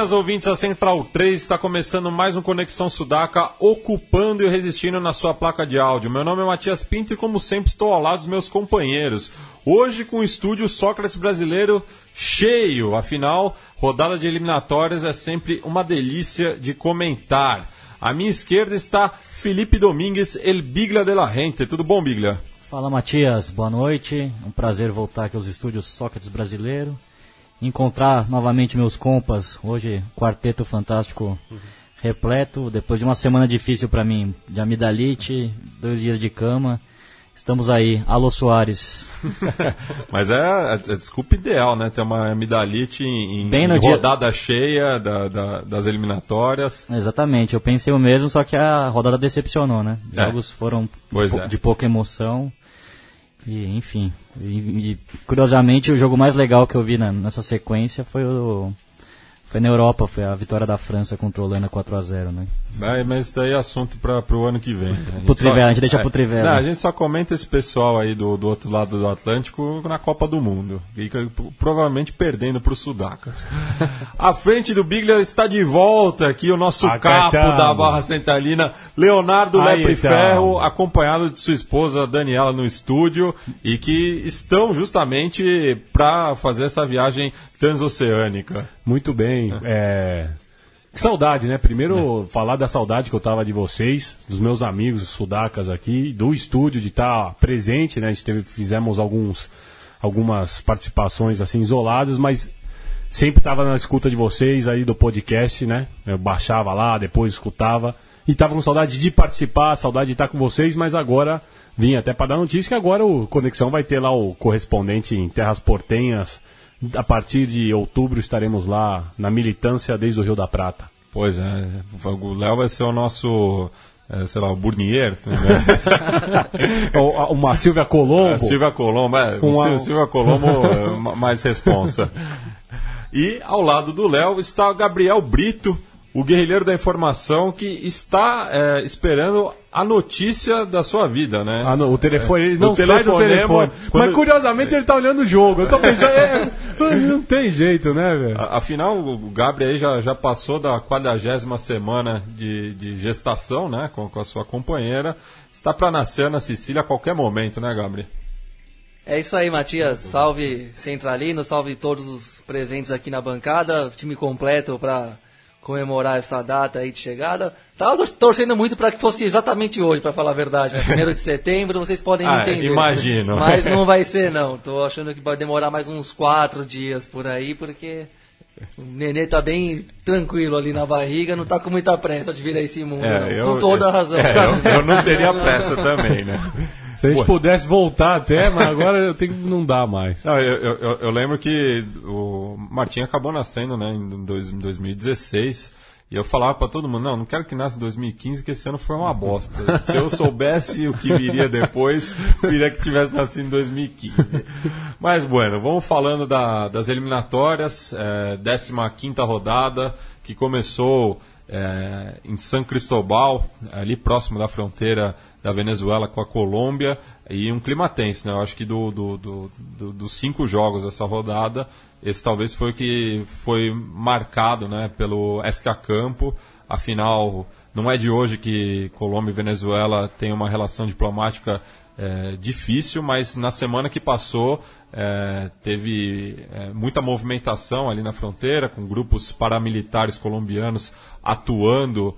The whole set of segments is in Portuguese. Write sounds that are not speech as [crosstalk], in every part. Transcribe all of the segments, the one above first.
Buenas ouvintes da Central 3, está começando mais um Conexão Sudaca, ocupando e resistindo na sua placa de áudio. Meu nome é Matias Pinto e, como sempre, estou ao lado dos meus companheiros. Hoje com o estúdio Sócrates Brasileiro cheio, afinal, rodada de eliminatórias é sempre uma delícia de comentar. À minha esquerda está Felipe Domingues, El Bigla de la Gente. Tudo bom, Bigla? Fala, Matias. Boa noite. Um prazer voltar aqui aos estúdios Sócrates Brasileiro encontrar novamente meus compas. Hoje, quarteto fantástico repleto. Depois de uma semana difícil para mim, de amidalite, dois dias de cama. Estamos aí. Alô, Soares. [laughs] Mas é a, a, desculpa ideal, né? Ter uma amidalite em, Bem no em rodada dia... cheia da, da, das eliminatórias. Exatamente. Eu pensei o mesmo, só que a rodada decepcionou, né? É. Jogos foram é. de pouca emoção. E, enfim, e, e, curiosamente o jogo mais legal que eu vi na, nessa sequência foi o foi na Europa, foi a vitória da França contra a Holanda 4 a 0 né? É, mas isso daí é assunto para o ano que vem. A gente, só, a gente deixa é, pro Trivela. Não, a gente só comenta esse pessoal aí do, do outro lado do Atlântico na Copa do Mundo. E provavelmente perdendo para os Sudacas. [laughs] à frente do Biglia está de volta aqui o nosso capo da Barra Centralina, Leonardo Lepre Ferro, acompanhado de sua esposa Daniela no estúdio e que estão justamente para fazer essa viagem transoceânica. Muito bem. É. Que saudade, né? Primeiro, é. falar da saudade que eu tava de vocês, dos meus amigos sudacas aqui, do estúdio, de estar tá presente, né? A gente teve, fizemos alguns, algumas participações assim isoladas, mas sempre tava na escuta de vocês aí do podcast, né? Eu baixava lá, depois escutava. E tava com saudade de participar, saudade de estar com vocês, mas agora vim até para dar notícia que agora o Conexão vai ter lá o correspondente em Terras Portenhas a partir de outubro estaremos lá na militância desde o Rio da Prata. Pois é, o Léo vai ser o nosso é, sei lá, o Burnier. Né? [laughs] [laughs] uma Silvia Colombo. A Silvia Colombo, é, uma... Silvia Colombo é, mais responsa. [laughs] E ao lado do Léo está o Gabriel Brito, o guerrilheiro da informação que está é, esperando a notícia da sua vida, né? Ah, não, o telefone, ele não o sai do telefone. Quando... Mas curiosamente ele está olhando o jogo. Eu tô pensando, é, não tem jeito, né, velho? Afinal, o Gabriel aí já, já passou da quadragésima semana de, de gestação, né, com, com a sua companheira. Está para nascer na Sicília a qualquer momento, né, Gabriel? É isso aí, Matias. Salve Centralino, salve todos os presentes aqui na bancada. Time completo para comemorar essa data aí de chegada. Tava torcendo muito para que fosse exatamente hoje, para falar a verdade. Né? Primeiro de setembro, vocês podem ah, entender. Imagino. Mas não vai [laughs] ser, não. Tô achando que vai demorar mais uns quatro dias por aí, porque o nenê tá bem tranquilo ali na barriga, não tá com muita pressa de vir a esse mundo, é, eu, com toda a razão. [laughs] É, eu, eu, não teria pressa também, né? [laughs] Se a gente Ué. pudesse voltar até, [laughs] mas agora eu tenho que não dá mais. Não, eu, eu, eu, lembro que o Martim acabou nascendo né, em 2016. E eu falava para todo mundo, não, não quero que nasça em 2015, que esse ano foi uma bosta. Se eu soubesse o que viria depois, queria que tivesse nascido em 2015. Mas, bueno, vamos falando da, das eliminatórias, é, 15 rodada, que começou é, em São Cristóbal, ali próximo da fronteira da Venezuela com a Colômbia e um clima tenso, né? Eu acho que do, do, do, do, dos cinco jogos dessa rodada, esse talvez foi o que foi marcado, né? Pelo Esca Campo. Afinal, não é de hoje que Colômbia e Venezuela têm uma relação diplomática é, difícil, mas na semana que passou é, teve é, muita movimentação ali na fronteira, com grupos paramilitares colombianos atuando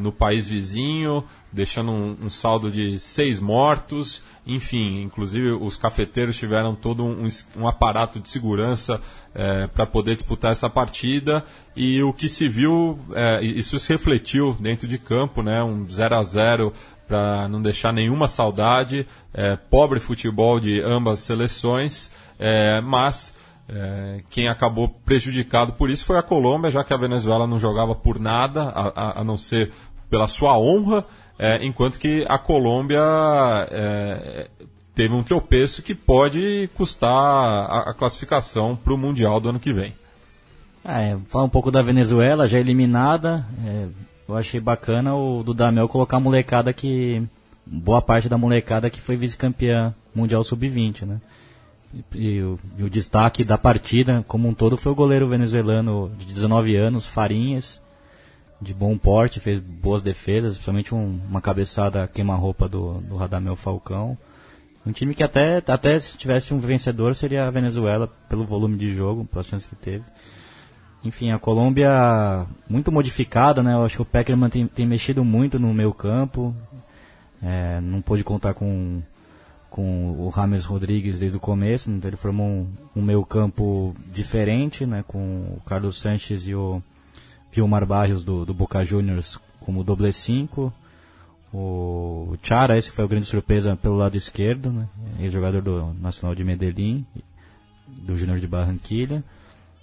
no país vizinho, deixando um, um, saldo de seis mortos. Enfim, inclusive os cafeteiros tiveram todo um, um aparato de segurança é, para poder disputar essa partida. E o que se viu, é, isso se refletiu dentro de campo, né? um 0 a 0 para não deixar nenhuma saudade. É, pobre futebol de ambas seleções, é, mas É, quem acabou prejudicado por isso foi a Colômbia, já que a Venezuela não jogava por nada, a, a, a não ser pela sua honra, é, enquanto que a Colômbia é, teve um tropeço que pode custar a, a classificação para o Mundial do ano que vem. É, falar um pouco da Venezuela, já eliminada. É, eu achei bacana o Dudamel colocar a molecada que. Boa parte da molecada que foi vice-campeã mundial sub-20, né? E, e, o, e, o, destaque da partida, como um todo, foi o goleiro venezuelano de 19 anos, Farinhas, de bom porte, fez boas defesas, principalmente um, uma cabeçada queima-roupa do, do Radamel Falcão. Um time que até, até se tivesse um vencedor seria a Venezuela, pelo volume de jogo, pelas chances que teve. Enfim, a Colômbia muito modificada, né? Eu acho que o Peckerman tem, tem mexido muito no meio campo. É, não pôde contar com, com o Rames Rodrigues desde o começo, então ele formou um, um meio campo diferente, né? Com o Carlos Sanches e o Vilmar Barrios do, do Boca Juniors como doble 5. O Chara, esse foi a grande surpresa pelo lado esquerdo, né? Ex-jogador do Nacional de Medellín, do Júnior de Barranquilha.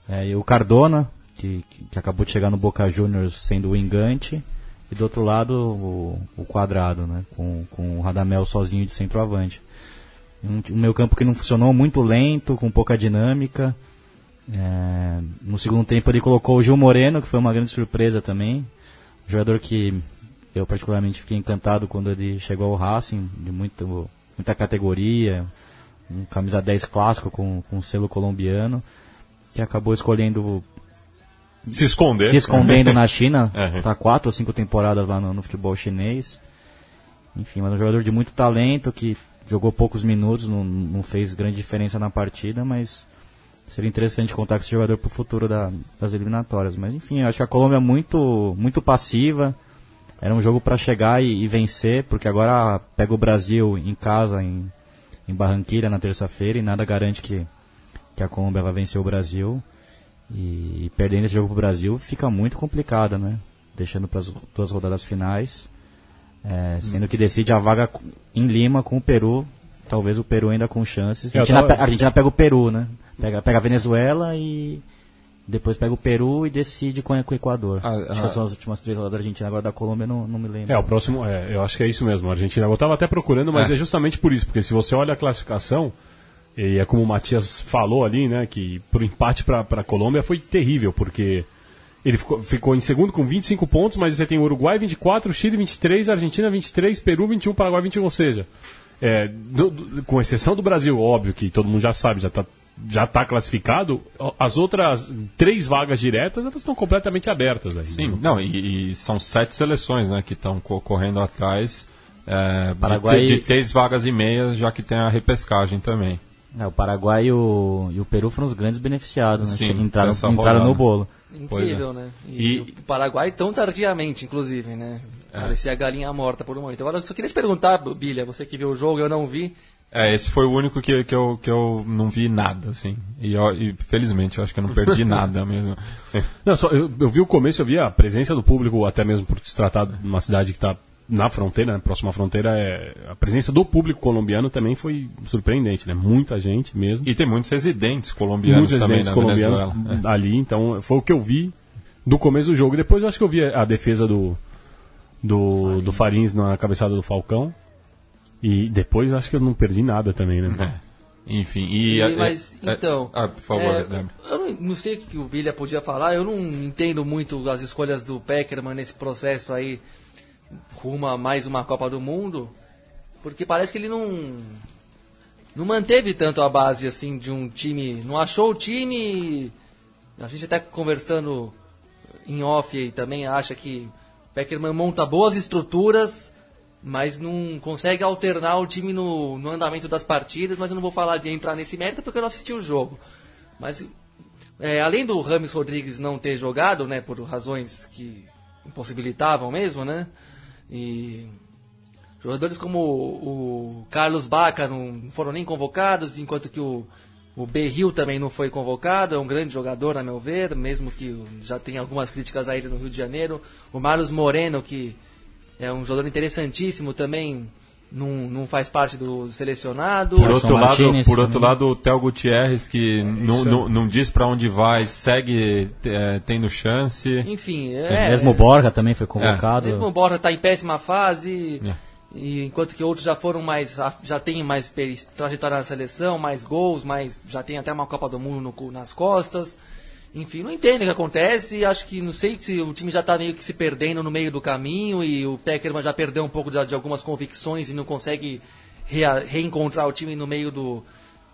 É, e o Cardona, que, que, acabou de chegar no Boca Juniors sendo o engante. E do outro lado, o, o quadrado, né? Com, com o Radamel sozinho de centroavante. Um, um meio campo que não funcionou, muito lento, com pouca dinâmica. É, no segundo tempo ele colocou o Gil Moreno, que foi uma grande surpresa também. Um jogador que eu particularmente fiquei encantado quando ele chegou ao Racing, de muito, muita categoria, um camisa 10 clássico com, com selo colombiano, que acabou escolhendo se esconder. Se escondendo na China, está [laughs] quatro ou cinco temporadas lá no, no, futebol chinês. Enfim, mas um jogador de muito talento que jogou poucos minutos, não, não fez grande diferença na partida, mas seria interessante contar com esse jogador para o futuro da, das eliminatórias. Mas enfim, acho que a Colômbia é muito, muito passiva. Era um jogo para chegar e, e, vencer, porque agora pega o Brasil em casa, em, em Barranquilha, na terça-feira, e nada garante que, que a Colômbia vai vencer o Brasil. E, e perdendo esse jogo para o Brasil fica muito complicado, né? Deixando para as duas rodadas finais. É, sendo que decide a vaga em Lima com o Peru. Talvez o Peru ainda com chances. A Argentina, tava... a Argentina pega o Peru, né? Pega, pega a Venezuela e depois pega o Peru e decide com, com o Equador. Ah, acho ah, que são as últimas três rodadas da Argentina, agora da Colômbia não, não me lembro. É, o próximo, é, eu acho que é isso mesmo. A Argentina, eu estava até procurando, mas é. é. justamente por isso, porque se você olha a classificação, e é como o Matias falou ali, né, que pro empate para a Colômbia foi terrível, porque ele ficou, ficou, em segundo com 25 pontos, mas você tem o Uruguai 24, Chile 23, Argentina 23, Peru 21, Paraguai 21, ou seja, é, do, do, com exceção do Brasil, óbvio que todo mundo já sabe, já está já está classificado, as outras três vagas diretas elas estão completamente abertas. Aí, Sim, não, e, e, são sete seleções né, que estão correndo atrás é, Paraguai... de, de, três vagas e meia, já que tem a repescagem também. É, o Paraguai e o, e o Peru foram os grandes beneficiados, né? Sim, entraram, entraram no bolo. Incrível, é. né? E, e, o Paraguai tão tardiamente, inclusive, né? É. Parecia a galinha morta por um momento. Agora, eu só queria te perguntar, Bilha, você que viu o jogo, eu não vi. É, esse foi o único que, que, eu, que eu não vi nada, assim. E, eu, e felizmente eu acho que eu não perdi [laughs] nada mesmo. Não, só, eu, eu, vi o começo, eu vi a presença do público, até mesmo por se tratar de uma cidade que está na fronteira, né, próxima à fronteira, é, a presença do público colombiano também foi surpreendente, né? Muita gente mesmo. E tem muitos residentes colombianos muitos também residentes colombianos Venezuela. [laughs] Ali, então foi o que eu vi do começo do jogo. Depois eu acho que eu vi a defesa do, do, Farins. do Farins na cabeçada do Falcão. E depois acho que eu não perdi nada também, né? É. Enfim, e. e mas, é, então. Ah, por favor, é, Eu não, não, sei o que o Bilha podia falar, eu não entendo muito as escolhas do Peckerman nesse processo aí, rumo a mais uma Copa do Mundo, porque parece que ele não. Não manteve tanto a base assim de um time. Não achou o time. A gente até conversando em off aí também acha que Peckerman monta boas estruturas mas não consegue alternar o time no, no, andamento das partidas, mas eu não vou falar de entrar nesse mérito porque eu não assisti o jogo. Mas é, além do Rames Rodrigues não ter jogado, né, por razões que impossibilitavam mesmo, né, e jogadores como o, Carlos Baca não foram nem convocados, enquanto que o, o Berril também não foi convocado, é um grande jogador, a meu ver, mesmo que já tenha algumas críticas a ele no Rio de Janeiro. O Marlos Moreno, que é um jogador interessantíssimo também. não, não faz parte do selecionado. Por outro, lado, por também. outro lado, o Theo Gutierrez, que não, não, não diz pra onde vai, segue é, tendo chance. Enfim, é. mesmo o Borja também foi convocado. Mesmo o Borja está em péssima fase, É. e enquanto que outros já foram mais. já tem mais trajetória na seleção, mais gols, mais, já tem até uma Copa do Mundo no nas costas. Enfim, não entendo o que acontece. Acho que não sei se o time já está meio que se perdendo no meio do caminho e o Peckerman já perdeu um pouco de, de algumas convicções e não consegue rea- reencontrar o time no meio do,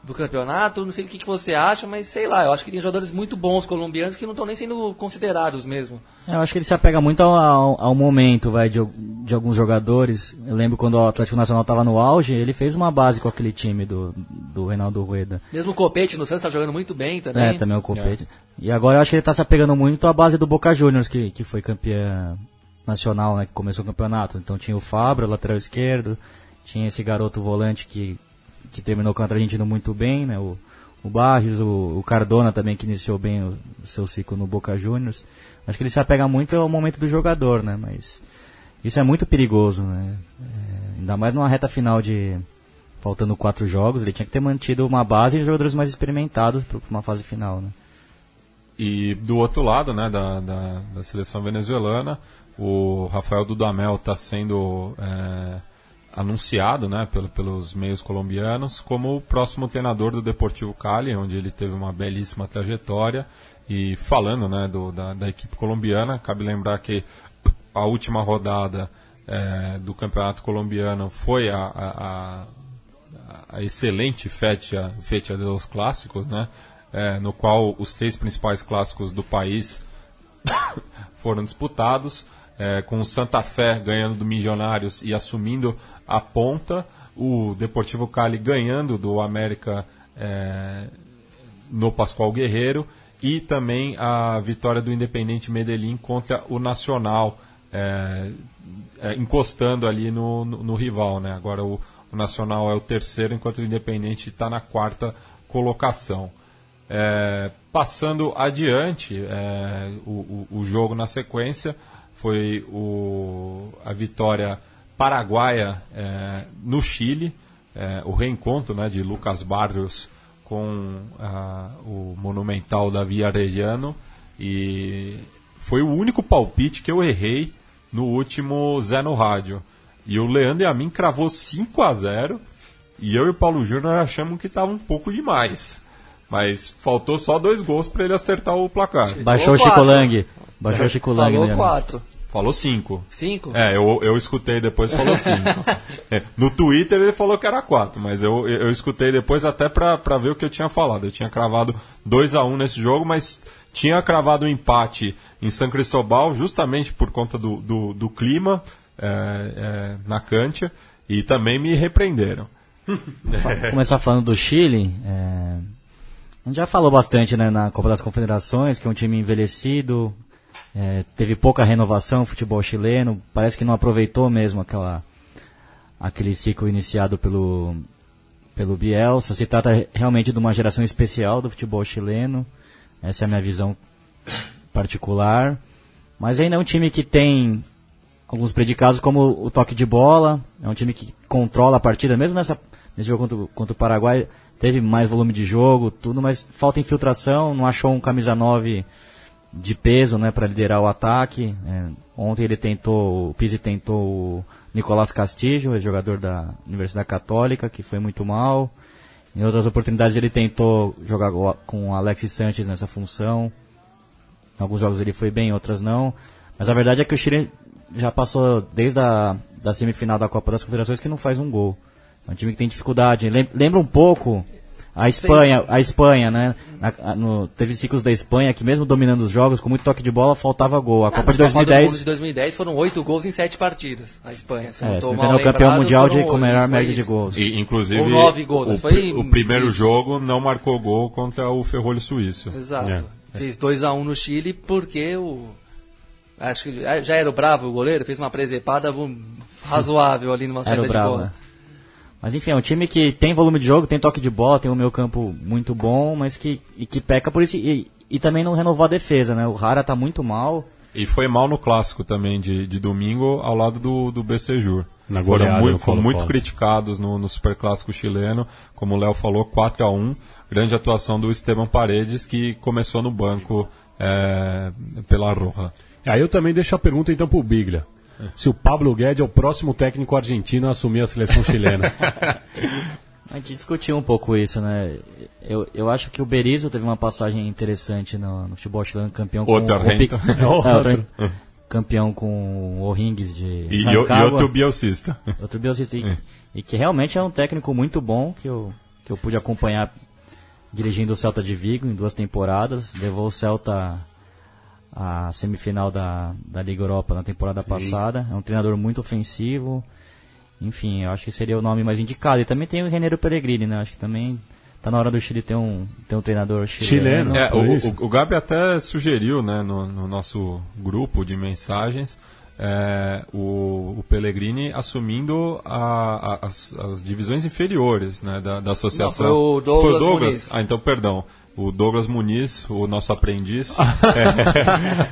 do campeonato. Não sei o que, que você acha, mas sei lá. Eu acho que tem jogadores muito bons colombianos que não estão nem sendo considerados mesmo. É, Eu acho que ele se apega muito ao, ao, ao momento vai, de, de alguns jogadores. Eu lembro quando o Atlético Nacional estava no auge, ele fez uma base com aquele time do, do Reinaldo Rueda. Mesmo o Copete no Santos está jogando muito bem também. É, também o Copete. E agora eu acho que ele tá se apegando muito à base do Boca Juniors, que, que foi campeã nacional, né, que começou o campeonato. Então tinha o Fabra, lateral esquerdo, tinha esse garoto volante que, que terminou contra a Argentina muito bem, né, o, o Barres, o, o Cardona também, que iniciou bem o, o seu ciclo no Boca Juniors. Acho que ele se apega muito ao momento do jogador, né, mas isso é muito perigoso, né. É, ainda mais numa reta final de... Faltando quatro jogos, ele tinha que ter mantido uma base de jogadores mais experimentados para uma fase final, né? E do outro lado, né, da, da, da seleção venezuelana, o Rafael Dudamel está sendo é, anunciado, né, pelo, pelos meios colombianos como o próximo treinador do Deportivo Cali, onde ele teve uma belíssima trajetória. E falando, né, do, da, da equipe colombiana, cabe lembrar que a última rodada é, do campeonato colombiano foi a, a, a a excelente fecha, fecha dos clássicos, né? É, no qual os três principais clássicos do país [coughs] foram disputados, é, com o Santa Fé ganhando do Milionários e assumindo a ponta, o Deportivo Cali ganhando do América é, no Pascoal Guerreiro e também a vitória do Independente Medellín contra o Nacional, é, é, encostando ali no, no, no rival, né? Agora o, o Nacional é o terceiro, enquanto o Independente está na quarta colocação. É, passando adiante, é, o, o, o jogo na sequência foi o, a vitória paraguaia é, no Chile, é, o reencontro né, de Lucas Barrios com ah, o monumental Davi Arellano e foi o único palpite que eu errei no último Zé no Rádio. E o Leandro e a mim cravou 5 a 0 e eu e o Paulo Júnior achamos que estava um pouco demais. Mas faltou só dois gols para ele acertar o placar. Baixou o Falou Chico. Lang. Baixou o Chico Lang. Falou né? quatro. Falou 5. Cinco? É, eu, eu escutei depois falou 5. [laughs] no Twitter ele falou que era 4, mas eu, eu escutei depois até pra, pra ver o que eu tinha falado. Eu tinha cravado 2 a 1 nesse jogo, mas tinha cravado um empate em São Cristóbal justamente por conta do, do, do clima é, é, na Cantia e também me repreenderam. Começar falando do Chile. é, A gente já falou bastante né, na Copa das Confederações, que é um time envelhecido, é, teve pouca renovação no futebol chileno, parece que não aproveitou mesmo aquela, aquele ciclo iniciado pelo, pelo Bielsa. Se trata realmente de uma geração especial do futebol chileno, essa é a minha visão particular. Mas ainda é um time que tem alguns predicados como o toque de bola, é um time que controla a partida, mesmo nessa, nesse jogo contra, contra o Paraguai, teve mais volume de jogo, tudo, mas falta infiltração, não achou um camisa 9 de peso né, para liderar o ataque. É, ontem ele tentou, o Pizzi tentou o Nicolás Castillo, jogador da Universidade Católica, que foi muito mal. Em outras oportunidades ele tentou jogar com o Alexis Sanches nessa função. Em alguns jogos ele foi bem, em outras não. Mas a verdade é que o Chile já passou desde a da semifinal da Copa das Confederações que não faz um gol. É um time que tem dificuldade. Lem- Lembra um pouco a Espanha, a Espanha, né? Na- a- no- teve ciclos da Espanha que mesmo dominando os jogos, com muito toque de bola, faltava gol. A Copa de Na Copa do Mundo 2010 de 2010 foram oito gols em sete partidas. A Espanha. Se não é, tô se não é campeão mundial de, com a melhor média de gols. E, inclusive, Ou nove gols, o, foi o primeiro isso. jogo não marcou gol contra o Ferrolho Suíço. Exato. É. Fez 2x1 no Chile porque o. Acho que já era o Bravo o goleiro, fez uma presepada um, razoável ali numa Era saída de Bravo, bola. Mas enfim, é um time que tem volume de jogo, tem toque de bola, tem um meio campo muito bom, mas que, e que peca por isso. E, e também não renovou a defesa, né? O Rara tá muito mal. E foi mal no clássico também de, de domingo ao lado do, do BC Jur. Na Foram goleada muito, muito criticados no, no Superclássico chileno, como o Léo falou, 4 a 1 Grande atuação do Esteban Paredes, que começou no banco é, pela Roja. Aí eu também deixo a pergunta então pro Biglia. Se o Pablo Guedes é o próximo técnico argentino a assumir a seleção chilena. [laughs] A gente discutiu um pouco isso, né? Eu, eu acho que o Berizzo teve uma passagem interessante no, no futebol chileno, campeão Outro com o Pic- [laughs] É, campeão com o O'Rings de E, e, Rancagua. [laughs] e outro bielcista. Outro bielcista. E, e que realmente é um técnico muito bom, que eu, que eu pude acompanhar dirigindo o Celta de Vigo em duas temporadas. Levou o Celta à semifinal da, da Liga Europa na temporada passada. É um treinador muito ofensivo. Enfim, eu acho que seria o nome mais indicado. E também tem o Reneiro Pellegrini, né? Acho que também tá na hora do Chile ter um, ter um treinador chileno. Chileno. É, o, o, o Gabi até sugeriu né, no, no nosso grupo de mensagens é, o, o Pellegrini assumindo a- a- as, as divisões inferiores né, da, da associação. Não, foi o Douglas Foi Muniz. Ah, então perdão. O Douglas Muniz, o nosso aprendiz, [laughs]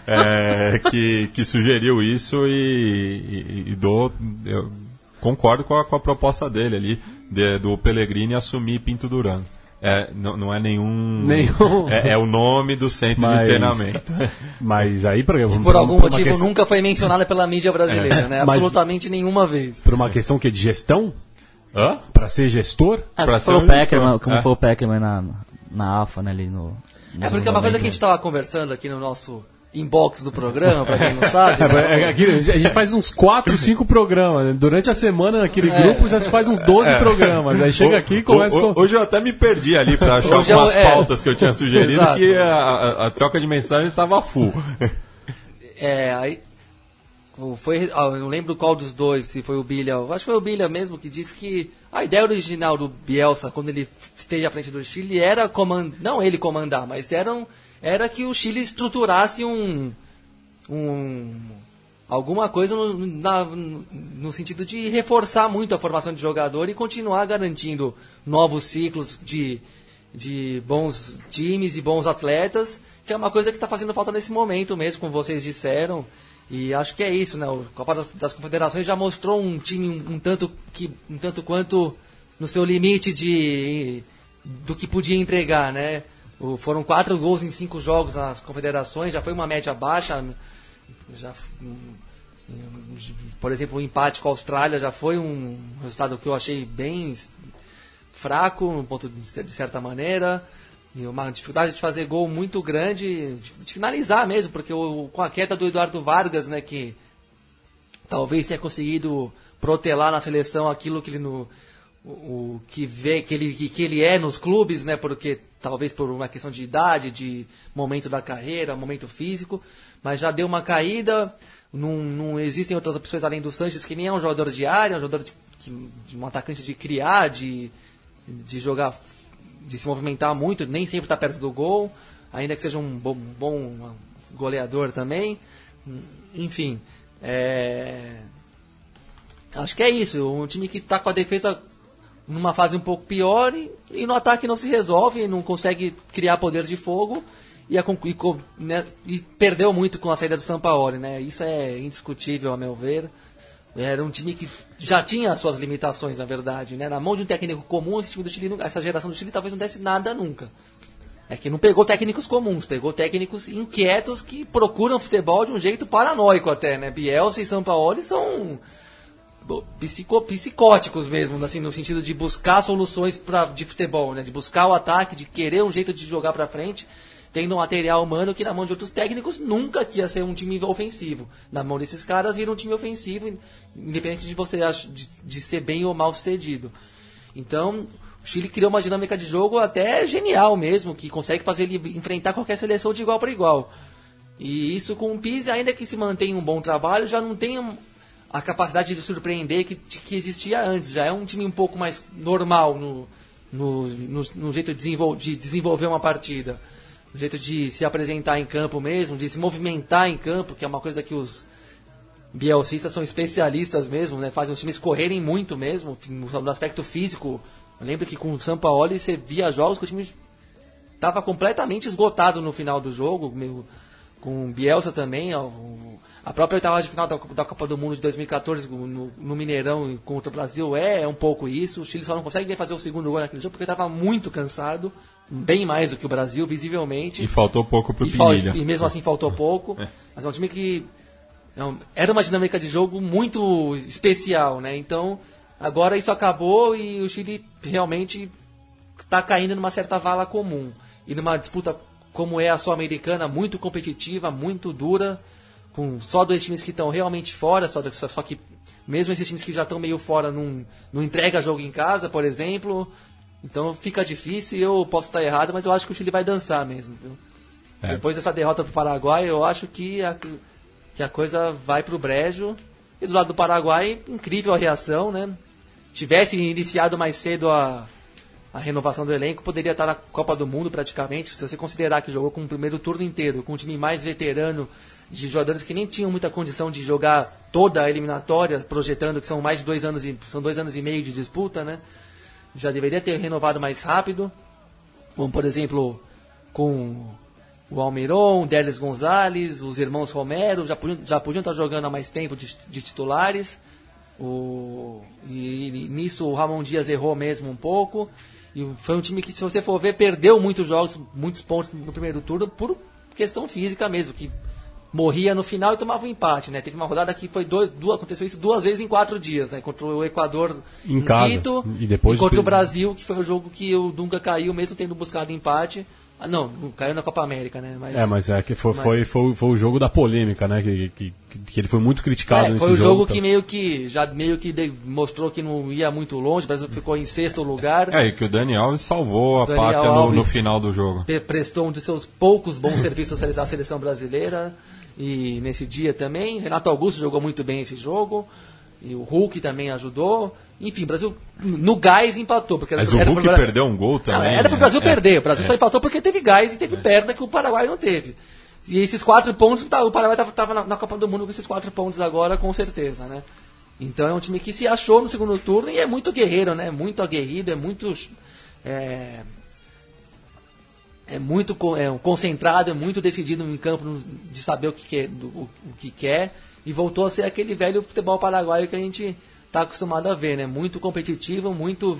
é, é, que, que sugeriu isso e, e, e dou, eu concordo com a, com a proposta dele ali, de- do Pellegrini assumir Pinto Duran. É, não, não é nenhum. Nenhum. É, é o nome do centro Mas- de treinamento. [laughs] Mas aí, por exemplo, Por algum motivo questão- nunca foi mencionada pela mídia brasileira, né? Mas- Absolutamente nenhuma vez. por uma questão que é de gestão? Hã? Pra ser gestor? É, Pra como ser o um Peckerman, gestor. como É. foi o Peckerman na, na AFA, né, ali no... É porque é uma coisa que a gente estava conversando aqui no nosso inbox do programa, pra quem não sabe. [laughs] É, né? é, aqui, a gente faz uns 4, 5 programas. né? Durante a semana, naquele É. grupo, já se faz uns 12 programas. Aí chega aqui e começa ho- com. Hoje eu até me perdi ali para achar Hoje algumas eu- é. pautas que eu tinha sugerido [laughs] Exato. que a, a- a troca de mensagem estava full. É, aí. Foi, eu não lembro qual dos dois, se foi o Bilha. Acho que foi o Bilha mesmo que disse que a ideia original do Bielsa, quando ele esteve à frente do Chile, era comandar. Não ele comandar, mas eram, era que o Chile estruturasse um. um alguma coisa no, na- no sentido de reforçar muito a formação de jogador e continuar garantindo novos ciclos de, de bons times e bons atletas, que é uma coisa que está fazendo falta nesse momento mesmo, como vocês disseram. E acho que é isso, né? O Copa das, das Confederações já mostrou um time um, um tanto que um tanto quanto no seu limite de do que podia entregar, né? O- foram quatro gols em cinco jogos nas Confederações, já foi uma média baixa, já hum, por exemplo, o empate com a Austrália já foi um resultado que eu achei bem fraco, no ponto de certa maneira. Uma dificuldade de fazer gol muito grande, de, finalizar mesmo, porque o, com a queda do Eduardo Vargas, né, que talvez tenha conseguido protelar na seleção aquilo que ele no o, o que vê que ele que, ele é nos clubes, né? Porque talvez por uma questão de idade, de momento da carreira, momento físico, mas já deu uma caída. Não, não existem outras opções além do Sanches, que nem é um jogador de área, é um jogador de, de um atacante de criar, de, de jogar, de se movimentar muito, nem sempre está perto do gol, ainda que seja um bom, bom goleador também. Enfim, é, Acho que é isso. Um time que está com a defesa numa fase um pouco pior e, e no ataque não se resolve, não consegue criar poder de fogo e, a, e né, e perdeu muito com a saída do Sampaoli, né? Isso é indiscutível, a meu ver. Era um time que já tinha suas limitações, na verdade, né? Na mão de um técnico comum, esse time do Chile, essa geração do Chile talvez não desse nada nunca. É que não pegou técnicos comuns, pegou técnicos inquietos que procuram futebol de um jeito paranoico até, né? Bielsa e Sampaoli são psico, psicóticos mesmo, assim, no sentido de buscar soluções pra, de futebol, né? De buscar o ataque, de querer um jeito de jogar pra frente, tendo um material humano que na mão de outros técnicos nunca ia ser um time ofensivo. Na mão desses caras vira um time ofensivo, independente de você de, de ser bem ou mal sucedido. Então, o Chile criou uma dinâmica de jogo até genial mesmo, que consegue fazer ele enfrentar qualquer seleção de igual para igual. E isso com o Pise, ainda que se mantenha um bom trabalho, já não tem a capacidade de surpreender que, que existia antes. Já é um time um pouco mais normal no, no, no, no jeito de, desenvol- de desenvolver uma partida. No jeito de se apresentar em campo mesmo, de se movimentar em campo, que é uma coisa que os bielcistas são especialistas mesmo, né? Fazem os times correrem muito mesmo, no aspecto físico. Eu lembro que com o Sampaoli você via jogos que o time estava completamente esgotado no final do jogo. Com o Bielsa também, ó, o A própria oitava de final da, da Copa do Mundo de 2014 no, no Mineirão contra o Brasil é, é um pouco isso. O Chile só não consegue nem fazer o segundo gol naquele jogo porque estava muito cansado, bem mais do que o Brasil, visivelmente. E faltou pouco E, fal- Pinilha. e mesmo assim faltou [laughs] pouco. Mas é um time que é um- era uma dinâmica de jogo muito especial, né? Então, agora isso acabou e o Chile realmente está caindo numa certa vala comum. E numa disputa como é a Sul-Americana, muito competitiva, muito dura, com só dois times que estão realmente fora, só, só, só que mesmo esses times que já estão meio fora não, não entrega jogo em casa, por exemplo. Então fica difícil e eu posso estar errado, mas eu acho que o Chile vai dançar mesmo. Viu? Depois dessa derrota para o Paraguai, eu acho que a, que a coisa vai para o brejo. E do lado do Paraguai, incrível a reação, né? Tivesse iniciado mais cedo a, a renovação do elenco, poderia estar na Copa do Mundo praticamente. Se você considerar que jogou com o primeiro turno inteiro, com um time mais veterano, de jogadores que nem tinham muita condição de jogar toda a eliminatória, projetando que são mais de dois anos e, são dois anos e meio de disputa, né? Já deveria ter renovado mais rápido. Como, por exemplo, com o Almiron, Délis Gonzalez, os irmãos Romero, já podiam, já podiam estar jogando há mais tempo de, de titulares. O, e, e nisso o Ramon Dias errou mesmo um pouco. E foi um time que, se você for ver, perdeu muitos jogos, muitos pontos no primeiro turno por questão física mesmo, que morria no final e tomava um empate, né? Teve uma rodada que foi dois, duas, aconteceu isso duas vezes em quatro dias, né? Contra o Equador Em casa. Quito E depois contra o Brasil, que foi o jogo que o Dunga caiu, mesmo tendo buscado empate. Ah, não, caiu na Copa América, né? Mas, É, mas é que foi, Mas- foi, foi, foi o jogo da polêmica, né? Que, que, que ele foi muito criticado É, nesse foi o jogo então. que meio que já meio que de- mostrou que não ia muito longe, o Brasil ficou em sexto lugar. É, e que o Dani Alves salvou a Daniel pátria no, no final do jogo. Pre- prestou um de seus poucos bons serviços à seleção brasileira e nesse dia também. Renato Augusto jogou muito bem esse jogo e o Hulk também ajudou. Enfim, o Brasil no gás empatou. Porque Mas era, o era Hulk pro Bra- perdeu um gol Não, também. era pro né? Brasil É. perder. O Brasil só empatou porque teve gás e teve perna que o Paraguai não teve. E esses quatro pontos, tá, o Paraguai estava na, na Copa do Mundo com esses quatro pontos agora, com certeza, né? Então é um time que se achou no segundo turno e é muito guerreiro, né? Muito aguerrido, é muito. É, é muito é, concentrado, é muito decidido em campo no- de saber o que quer, do- o, o que quer e voltou a ser aquele velho futebol paraguaio que a gente está acostumado a ver, né? Muito competitivo, muito,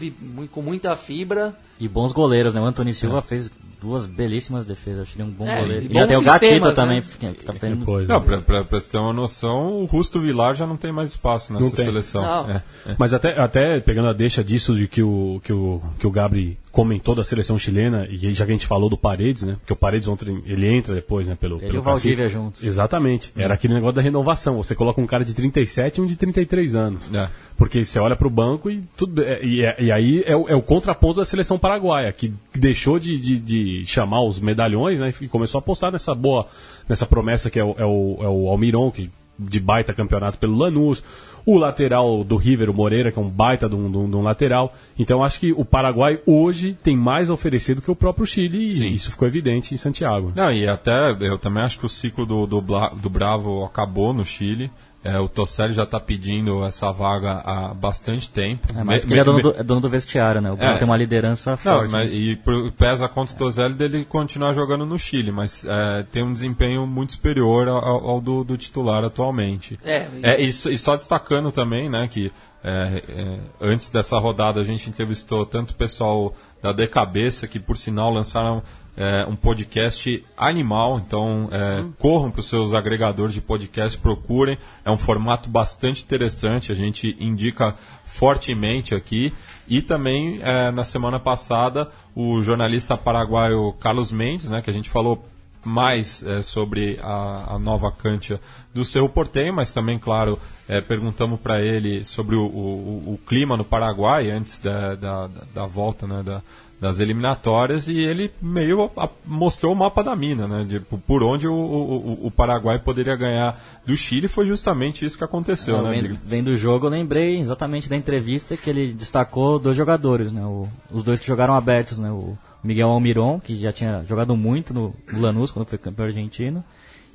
com muita fibra. E bons goleiros, né? O Antônio Silva fez duas belíssimas defesas. Acho que ele é um bom É, goleiro. e E tem o Gatito sistemas, também, né? que, tá tendo... Depois, Não, né? pra, pra, pra você ter uma noção, o Rusto Vilar já não tem mais espaço nessa Não tem. seleção. Não. É, é. Mas até, até pegando a deixa disso de que o, que o, que o Gabri comentou da seleção chilena, e já que a gente falou do Paredes, né? Porque o Paredes ontem, ele entra depois, né? Pelo, Ele pelo e o Valdívia juntos. Exatamente. Era aquele negócio da renovação. Você coloca um cara de 37 e um de 33 anos. É. Porque você olha pro banco e tudo é, e, é- e aí é o, é o contraponto da seleção paraguaia, que deixou de, de, de chamar os medalhões né, e começou a apostar nessa boa, nessa promessa que é o, é o, é o Almiron, que de baita campeonato pelo Lanús, o lateral do River, o Moreira, que é um baita de um, de um- de um lateral. Então acho que o Paraguai hoje tem mais a oferecer do que o próprio Chile, e Sim. isso ficou evidente em Santiago. Não, e até eu também acho que o ciclo do, do, do Bravo acabou no Chile. É, o Tosselli já está pedindo essa vaga há bastante tempo. É, mas ele é dono do, é dono do vestiário, né? O Bruno É. tem uma liderança Não, forte. mas, e pesa contra o Tozelli dele continuar jogando no Chile, mas é, tem um desempenho muito superior ao, ao do, do titular atualmente. É, É, e, só- e só destacando também, né, que é, é, antes dessa rodada a gente entrevistou tanto o pessoal da De Cabeça, que por sinal lançaram é, um podcast animal, então é, corram para os seus agregadores de podcast, procurem, é um formato bastante interessante, a gente indica fortemente aqui. E também, é, na semana passada, o jornalista paraguaio Carlos Mendes, né, que a gente falou mais é, sobre a, a nova Cantia do Cerro Porteño, mas também, claro, é, perguntamos para ele sobre o, o- o clima no Paraguai antes da, da, da volta né, da- das eliminatórias e ele meio a- mostrou o mapa da mina, né, de, por onde o, o, o Paraguai poderia ganhar do Chile. Foi justamente isso que aconteceu, Eu né, vendo, o jogo, eu lembrei exatamente da entrevista que ele destacou dois jogadores, né? O- os dois que jogaram abertos, né? O Miguel Almiron, que já tinha jogado muito no, Lanús quando foi campeão argentino.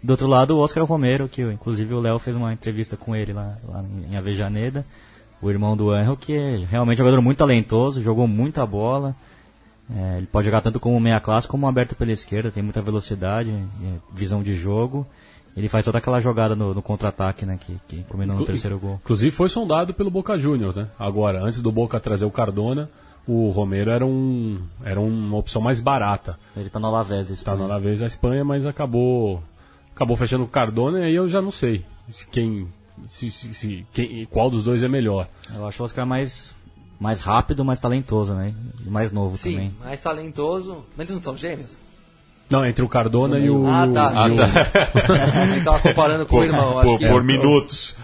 Do outro lado, o Oscar Romero, que inclusive o Léo fez uma entrevista com ele lá, lá em Avejaneda, o irmão do Angel, que é realmente um jogador muito talentoso, jogou muita bola. É, ele pode jogar tanto como meia classe como aberto pela esquerda, tem muita velocidade, é, visão de jogo. ele faz toda aquela jogada no, no contra-ataque, né? Que, que combinou no terceiro gol. Inclusive foi sondado pelo Boca Juniors, né? Agora, antes do Boca trazer o Cardona, o Romero era, um, era uma opção mais barata. Ele tá no Alavés. esse Tá na ano. Alavés da Espanha, mas acabou acabou fechando o Cardona e aí eu já não sei quem, se, se- se- quem, qual dos dois é melhor. Eu acho o Oscar mais, mais rápido, mais talentoso, né? E mais novo Sim, também. mais talentoso. Mas eles não são gêmeos? Não, entre o Cardona e o. Ah, tá. e o- A [laughs] gente tava comparando com o irmão. Acho por, que por é. minutos.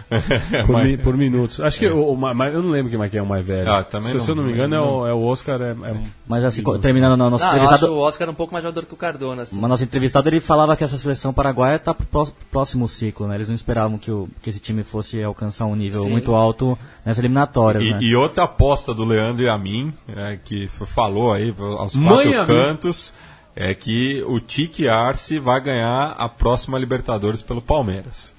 por, mi- por minutos. Acho que o, o ma- mas eu não lembro quem é o mais velho. Ah, também se, não- se eu não me engano, é, o, é o Oscar. É, é- Mas assim, terminando no nosso Não, eu entrevistado. acho o Oscar um pouco mais jogador que o Cardona. Assim. Mas nosso entrevistado ele falava que essa seleção paraguaia está pro pró- próximo ciclo, né? Eles não esperavam que, o, que esse time fosse alcançar um nível Sim. muito alto nessa eliminatória, né? E, e outra aposta do Leandro e a mim, é, que falou aí aos Mãe quatro cantos, é que o Tique Arce vai ganhar a próxima Libertadores pelo Palmeiras.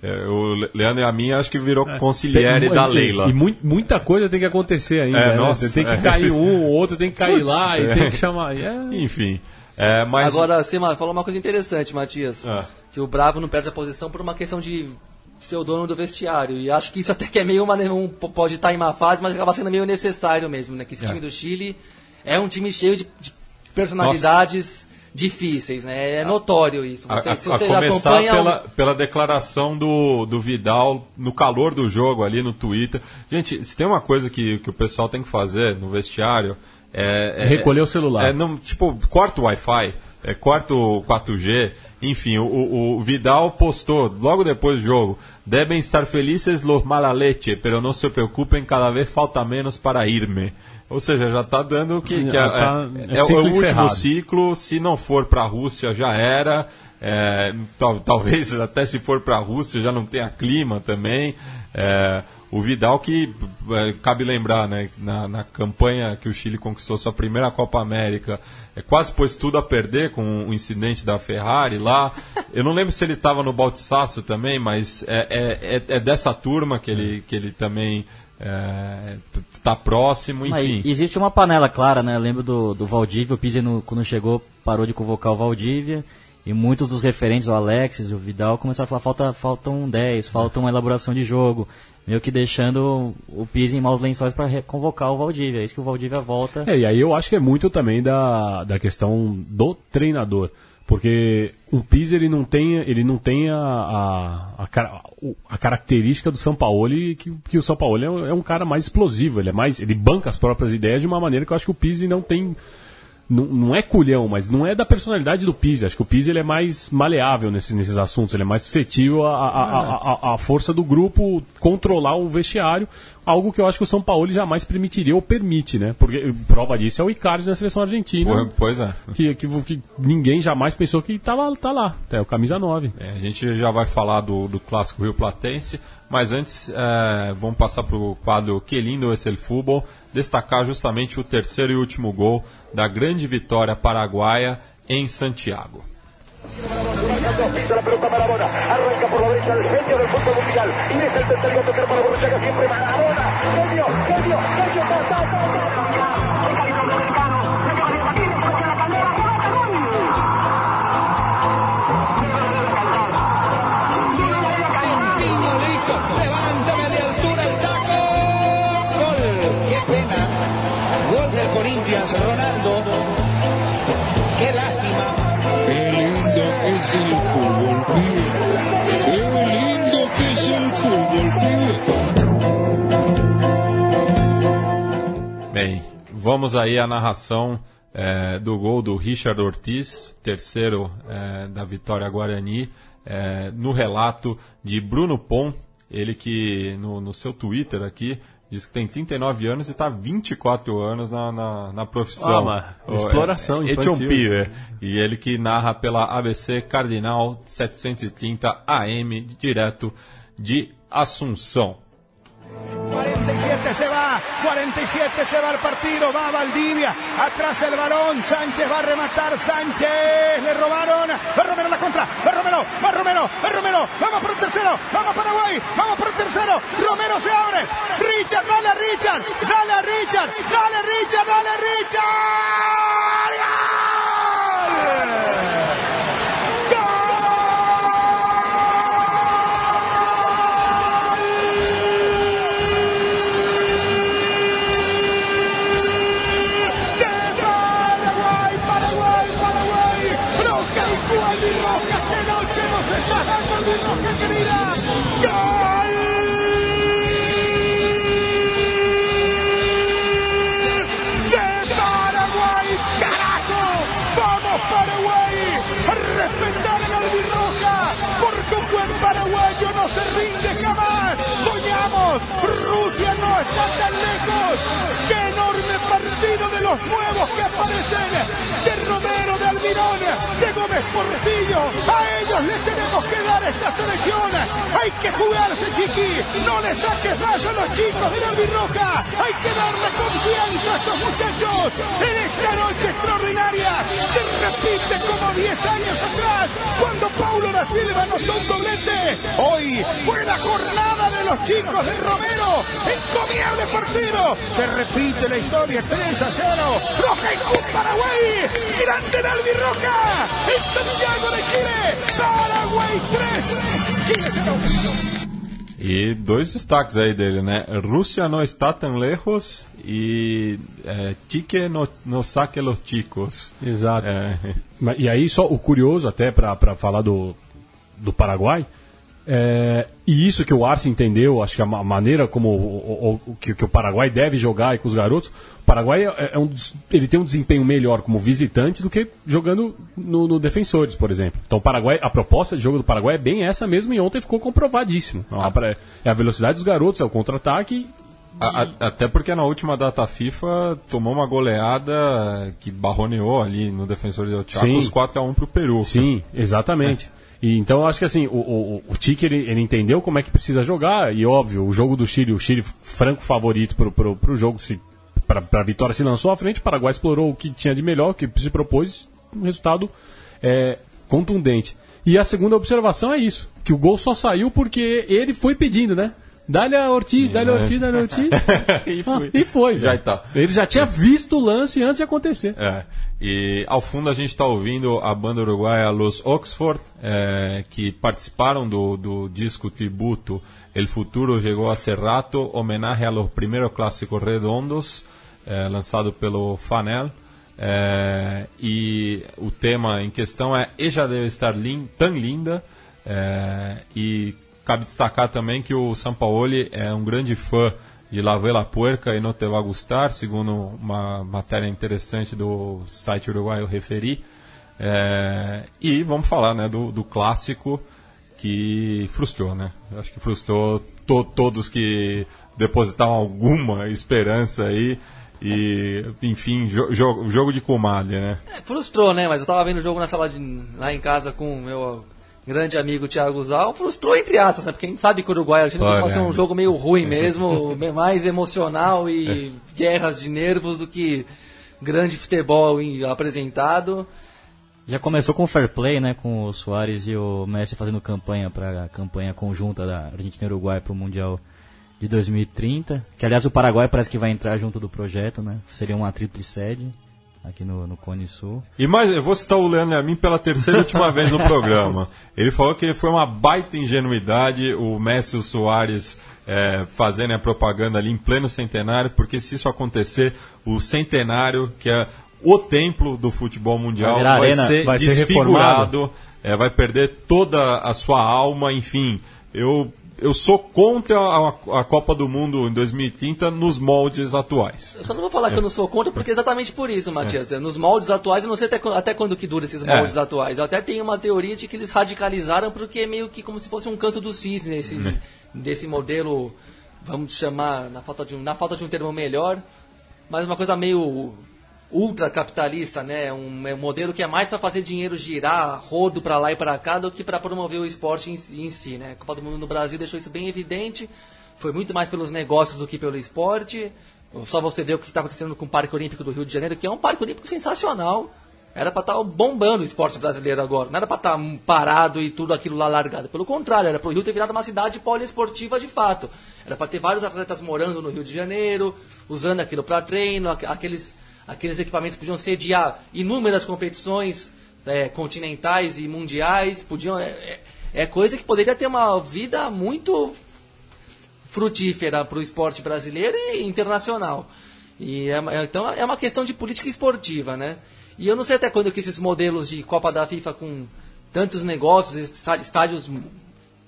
É, o Le- Leandro e a mim acho que virou conciliere Tem- da e- Leila. E, mui- muita coisa tem que acontecer ainda. É, né? nossa, tem que é. cair um, o outro tem que cair Putz, lá, e é. tem que chamar. é. Enfim. é, mas Agora, você ma- falou uma coisa interessante, Matias. Ah. Que o Bravo não perde a posição por uma questão de ser o dono do vestiário. E acho que isso até que é meio uma. Um, pode estar em má fase, mas acaba sendo meio necessário mesmo, né? Que esse time do Chile é um time cheio de, de personalidades difíceis, né? É notório isso. A, Você, a- se a você começar acompanha. pela, um- pela declaração do, do Vidal no calor do jogo ali no Twitter. Gente, se tem uma coisa que, que o pessoal tem que fazer no vestiário é. é- Recolher o celular. É, não, tipo, corta o Wi-Fi, é, corta o 4G. Enfim, o, o- o Vidal postou logo depois do jogo: devem estar felizes los malaleche, pero não se preocupem, cada vez falta menos para irme. Ou seja, já está dando que, que é, tá- é- é é o último encerrado. ciclo. Se não for para a Rússia, já era. É, tal- [laughs] talvez até se for para a Rússia já não tenha clima também. É, o Vidal que é, cabe lembrar, né, na, na campanha que o Chile conquistou sua primeira Copa América, é, quase pôs tudo a perder com o incidente da Ferrari lá. Eu não lembro se ele estava no Baltiçaço também, mas é, é, é- é dessa turma que ele, que ele também está próximo, Mas enfim. existe uma panela clara, né? Eu lembro do, do Valdívia, o Pizzi no- quando chegou parou de convocar o Valdívia e muitos dos referentes, o Alexis, o Vidal, começaram a falar falta, faltam 10, falta uma elaboração de jogo, meio que deixando o Pizzi em maus lençóis para convocar o Valdívia. É isso que o Valdívia volta. É, e aí eu acho que é muito também da, da questão do treinador. Porque o Pizzi ele não tem, ele não tem a, a, a, a característica do São Paulo que, que o São Paulo é, um- é um cara mais explosivo, ele é mais. ele banca as próprias ideias de uma maneira que eu acho que o Pizzi não tem. Não, não é culhão, mas não é da personalidade do Pizzi. Acho que o Pizzi ele é mais maleável nesses, nesses assuntos, ele é mais suscetível à à- à- à força do grupo controlar o vestiário, algo que eu acho que o São Paulo jamais permitiria ou permite, né? Porque prova disso é o Icardi na seleção argentina, Pô, Pois é. que, que, que ninguém jamais pensou que tá lá, tá lá. É o camisa 9. É, a gente já vai falar do, do clássico Rio Platense, mas antes é, vamos passar para o quadro Que lindo esse el fútbol, destacar justamente o terceiro e último gol da grande vitória paraguaia em Santiago. La pelota Maradona, arranca por la derecha el genio del fútbol mundial, y deja el tercero a tocar para Borruchaga, siempre Maradona, genio, genio, genio, ta. Fútbol, pibe. Qué lindo que es el fútbol, pibe. Bem, vamos aí à narração é, do gol do Richard Ortiz, terceiro é, da vitória Guarani, é, no relato de Bruno Pon, ele que no, no seu Twitter aqui diz que tem 39 anos e está 24 anos na, na, na profissão. Ah, mas exploração é, infantil. Etiopia, é. E ele que narra pela ABC Cardinal 730 AM, direto de Assunção. 47 se va, 47 se va el partido, va Valdivia, atrás el balón, Sánchez va a rematar, Sánchez, le robaron, va Romero la contra, va Romero, va Romero, va Romero, vamos por el tercero, vamos Paraguay, vamos por el tercero, Romero se abre, Richard, dale a Richard, dale a Richard, dale Richard, dale Richard. De Gómez Portillo. A ellos les tenemos que dar esta selección. Hay que jugarse, chiqui. No le saques más a los chicos de la albirroja. Hay que darle confianza a estos muchachos. En esta noche extraordinaria se repite como 10 años atrás, cuando Paulo da Silva anotó un doblete. Hoy fue la jornada de los chicos de Romero. Encomiable partido. Se repite la historia 3 a 0. Roja y Paraguay. Grande la albirroja. En Santiago de Chile. Paraguay 3. Chile 0. E dois destaques aí dele, né? Rússia não está tão lejos e é, Tique no, no saque los chicos. Exato. É, E aí, só o curioso, até para falar do, do Paraguai, é, e isso que o Arce entendeu, acho que a ma- maneira como o, o- o- que, que o Paraguai deve jogar aí com os garotos, o Paraguai é, é um ele tem um desempenho melhor como visitante do que jogando no, no Defensores, por exemplo. Então o Paraguai, a proposta de jogo do Paraguai é bem essa mesmo e ontem ficou comprovadíssimo. É a velocidade dos garotos, é o contra-ataque A- a- até porque na última data FIFA tomou uma goleada que barroneou ali no defensor de Chaco, os 4x1 pro Peru. Sim, exatamente. E, então acho que assim, o, o, o Tite ele, ele entendeu como é que precisa jogar, e óbvio, o jogo do Chile, o Chile franco favorito pro, pro, pro jogo, se, pra, pra vitória se lançou à frente, o Paraguai explorou o que tinha de melhor, o que se propôs, um resultado é, contundente. E a segunda observação é isso, que o gol só saiu porque ele foi pedindo, né? Dá-lhe a Ortiz, dá-lhe a Ortiz, dá-lhe a Ortiz. [laughs] e Ah, foi. e foi. Já velho. tá. Ele já tinha visto o lance antes de acontecer. É, e ao fundo a gente está ouvindo a banda uruguaia Los Oxford, é, que participaram do, do disco tributo El Futuro Llegó Hace Rato, homenagem a los primeros clássicos redondos, é, lançado pelo Fanel. É, e o tema em questão é E já deve estar lin, tão linda. É, e cabe destacar também que o Sampaoli é um grande fã de La Vela Puerca e Não Te segundo uma matéria interessante do site uruguaio Referi. É, e vamos falar né, do, do clássico que frustrou, né? Acho que frustrou to- todos que depositavam alguma esperança aí. E, enfim, jo jo- jogo de comadre, né? É, frustrou, né? Mas eu tava vendo o jogo na sala de, lá em casa com o meu grande amigo Thiago Zal. Frustrou entre aspas, né? Porque a gente sabe que o Uruguai a Olha, costuma ser um é. jogo meio ruim mesmo, [laughs] me- mais emocional e guerras de nervos do que grande futebol apresentado. Já começou com o fair play, né? Com o Soares e o Messi fazendo campanha para a campanha conjunta da Argentina e Uruguai para o Mundial de 2030. Que aliás o Paraguai parece que vai entrar junto do projeto, né? Seria uma tríplice sede aqui no, no Cone Sul. E mais, eu vou citar o Leandro Amin pela terceira e última [laughs] vez no programa. Ele falou que foi uma baita ingenuidade o Messi e o Soares é, fazendo a propaganda ali em pleno centenário, porque se isso acontecer, o centenário, que é o templo do futebol mundial, Vai ser vai ser desfigurado, é, vai perder toda a sua alma, enfim. Eu, eu sou contra a, a Copa do Mundo em 2030 nos moldes atuais. Eu só não vou falar que eu não sou contra, porque é exatamente por isso, Matias. Nos moldes atuais, eu não sei até, até quando que dura esses É. moldes atuais. Eu até tenho uma teoria de que eles radicalizaram porque é meio que como se fosse um canto do cisne esse, desse modelo, vamos chamar, na falta, de um, na falta de um termo melhor, mas uma coisa meio ultracapitalista, né? Um, é um modelo que é mais para fazer dinheiro girar, rodo para lá e para cá, do que para promover o esporte em, em si, né? A Copa do Mundo no Brasil deixou isso bem evidente. Foi muito mais pelos negócios do que pelo esporte. Só você ver o que estava acontecendo com o Parque Olímpico do Rio de Janeiro, que é um parque olímpico sensacional. Era para estar bombando o esporte brasileiro agora. Não era para estar parado e tudo aquilo lá largado. Pelo contrário, era para o Rio ter virado uma cidade poliesportiva de fato. Era para ter vários atletas morando no Rio de Janeiro, usando aquilo para treino, aqu- aqueles, aqueles equipamentos podiam sediar inúmeras competições é, continentais e mundiais. Podiam, é, é- é coisa que poderia ter uma vida muito frutífera para o esporte brasileiro e internacional. E é, é- então é uma questão de política esportiva, né? E eu não sei até quando que esses modelos de Copa da FIFA com tantos negócios, está- estádios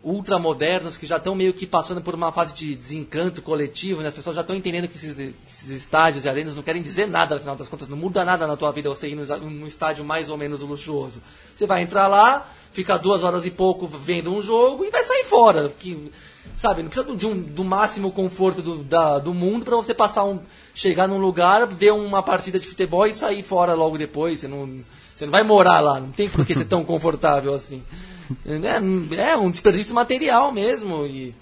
ultramodernos que já estão meio que passando por uma fase de desencanto coletivo, né? As pessoas já estão entendendo que esses, que esses estádios e arenas não querem dizer nada, afinal das contas, não muda nada na tua vida você ir num, num estádio mais ou menos luxuoso. Você vai entrar lá, fica duas horas e pouco vendo um jogo e vai sair fora. Que, sabe, não precisa de um, do máximo conforto do, da, do mundo para você passar um. chegar num lugar, ver uma partida de futebol e sair fora logo depois. Você não, você não vai morar lá, não tem por que ser tão [laughs] confortável assim. É, é um desperdício material mesmo. E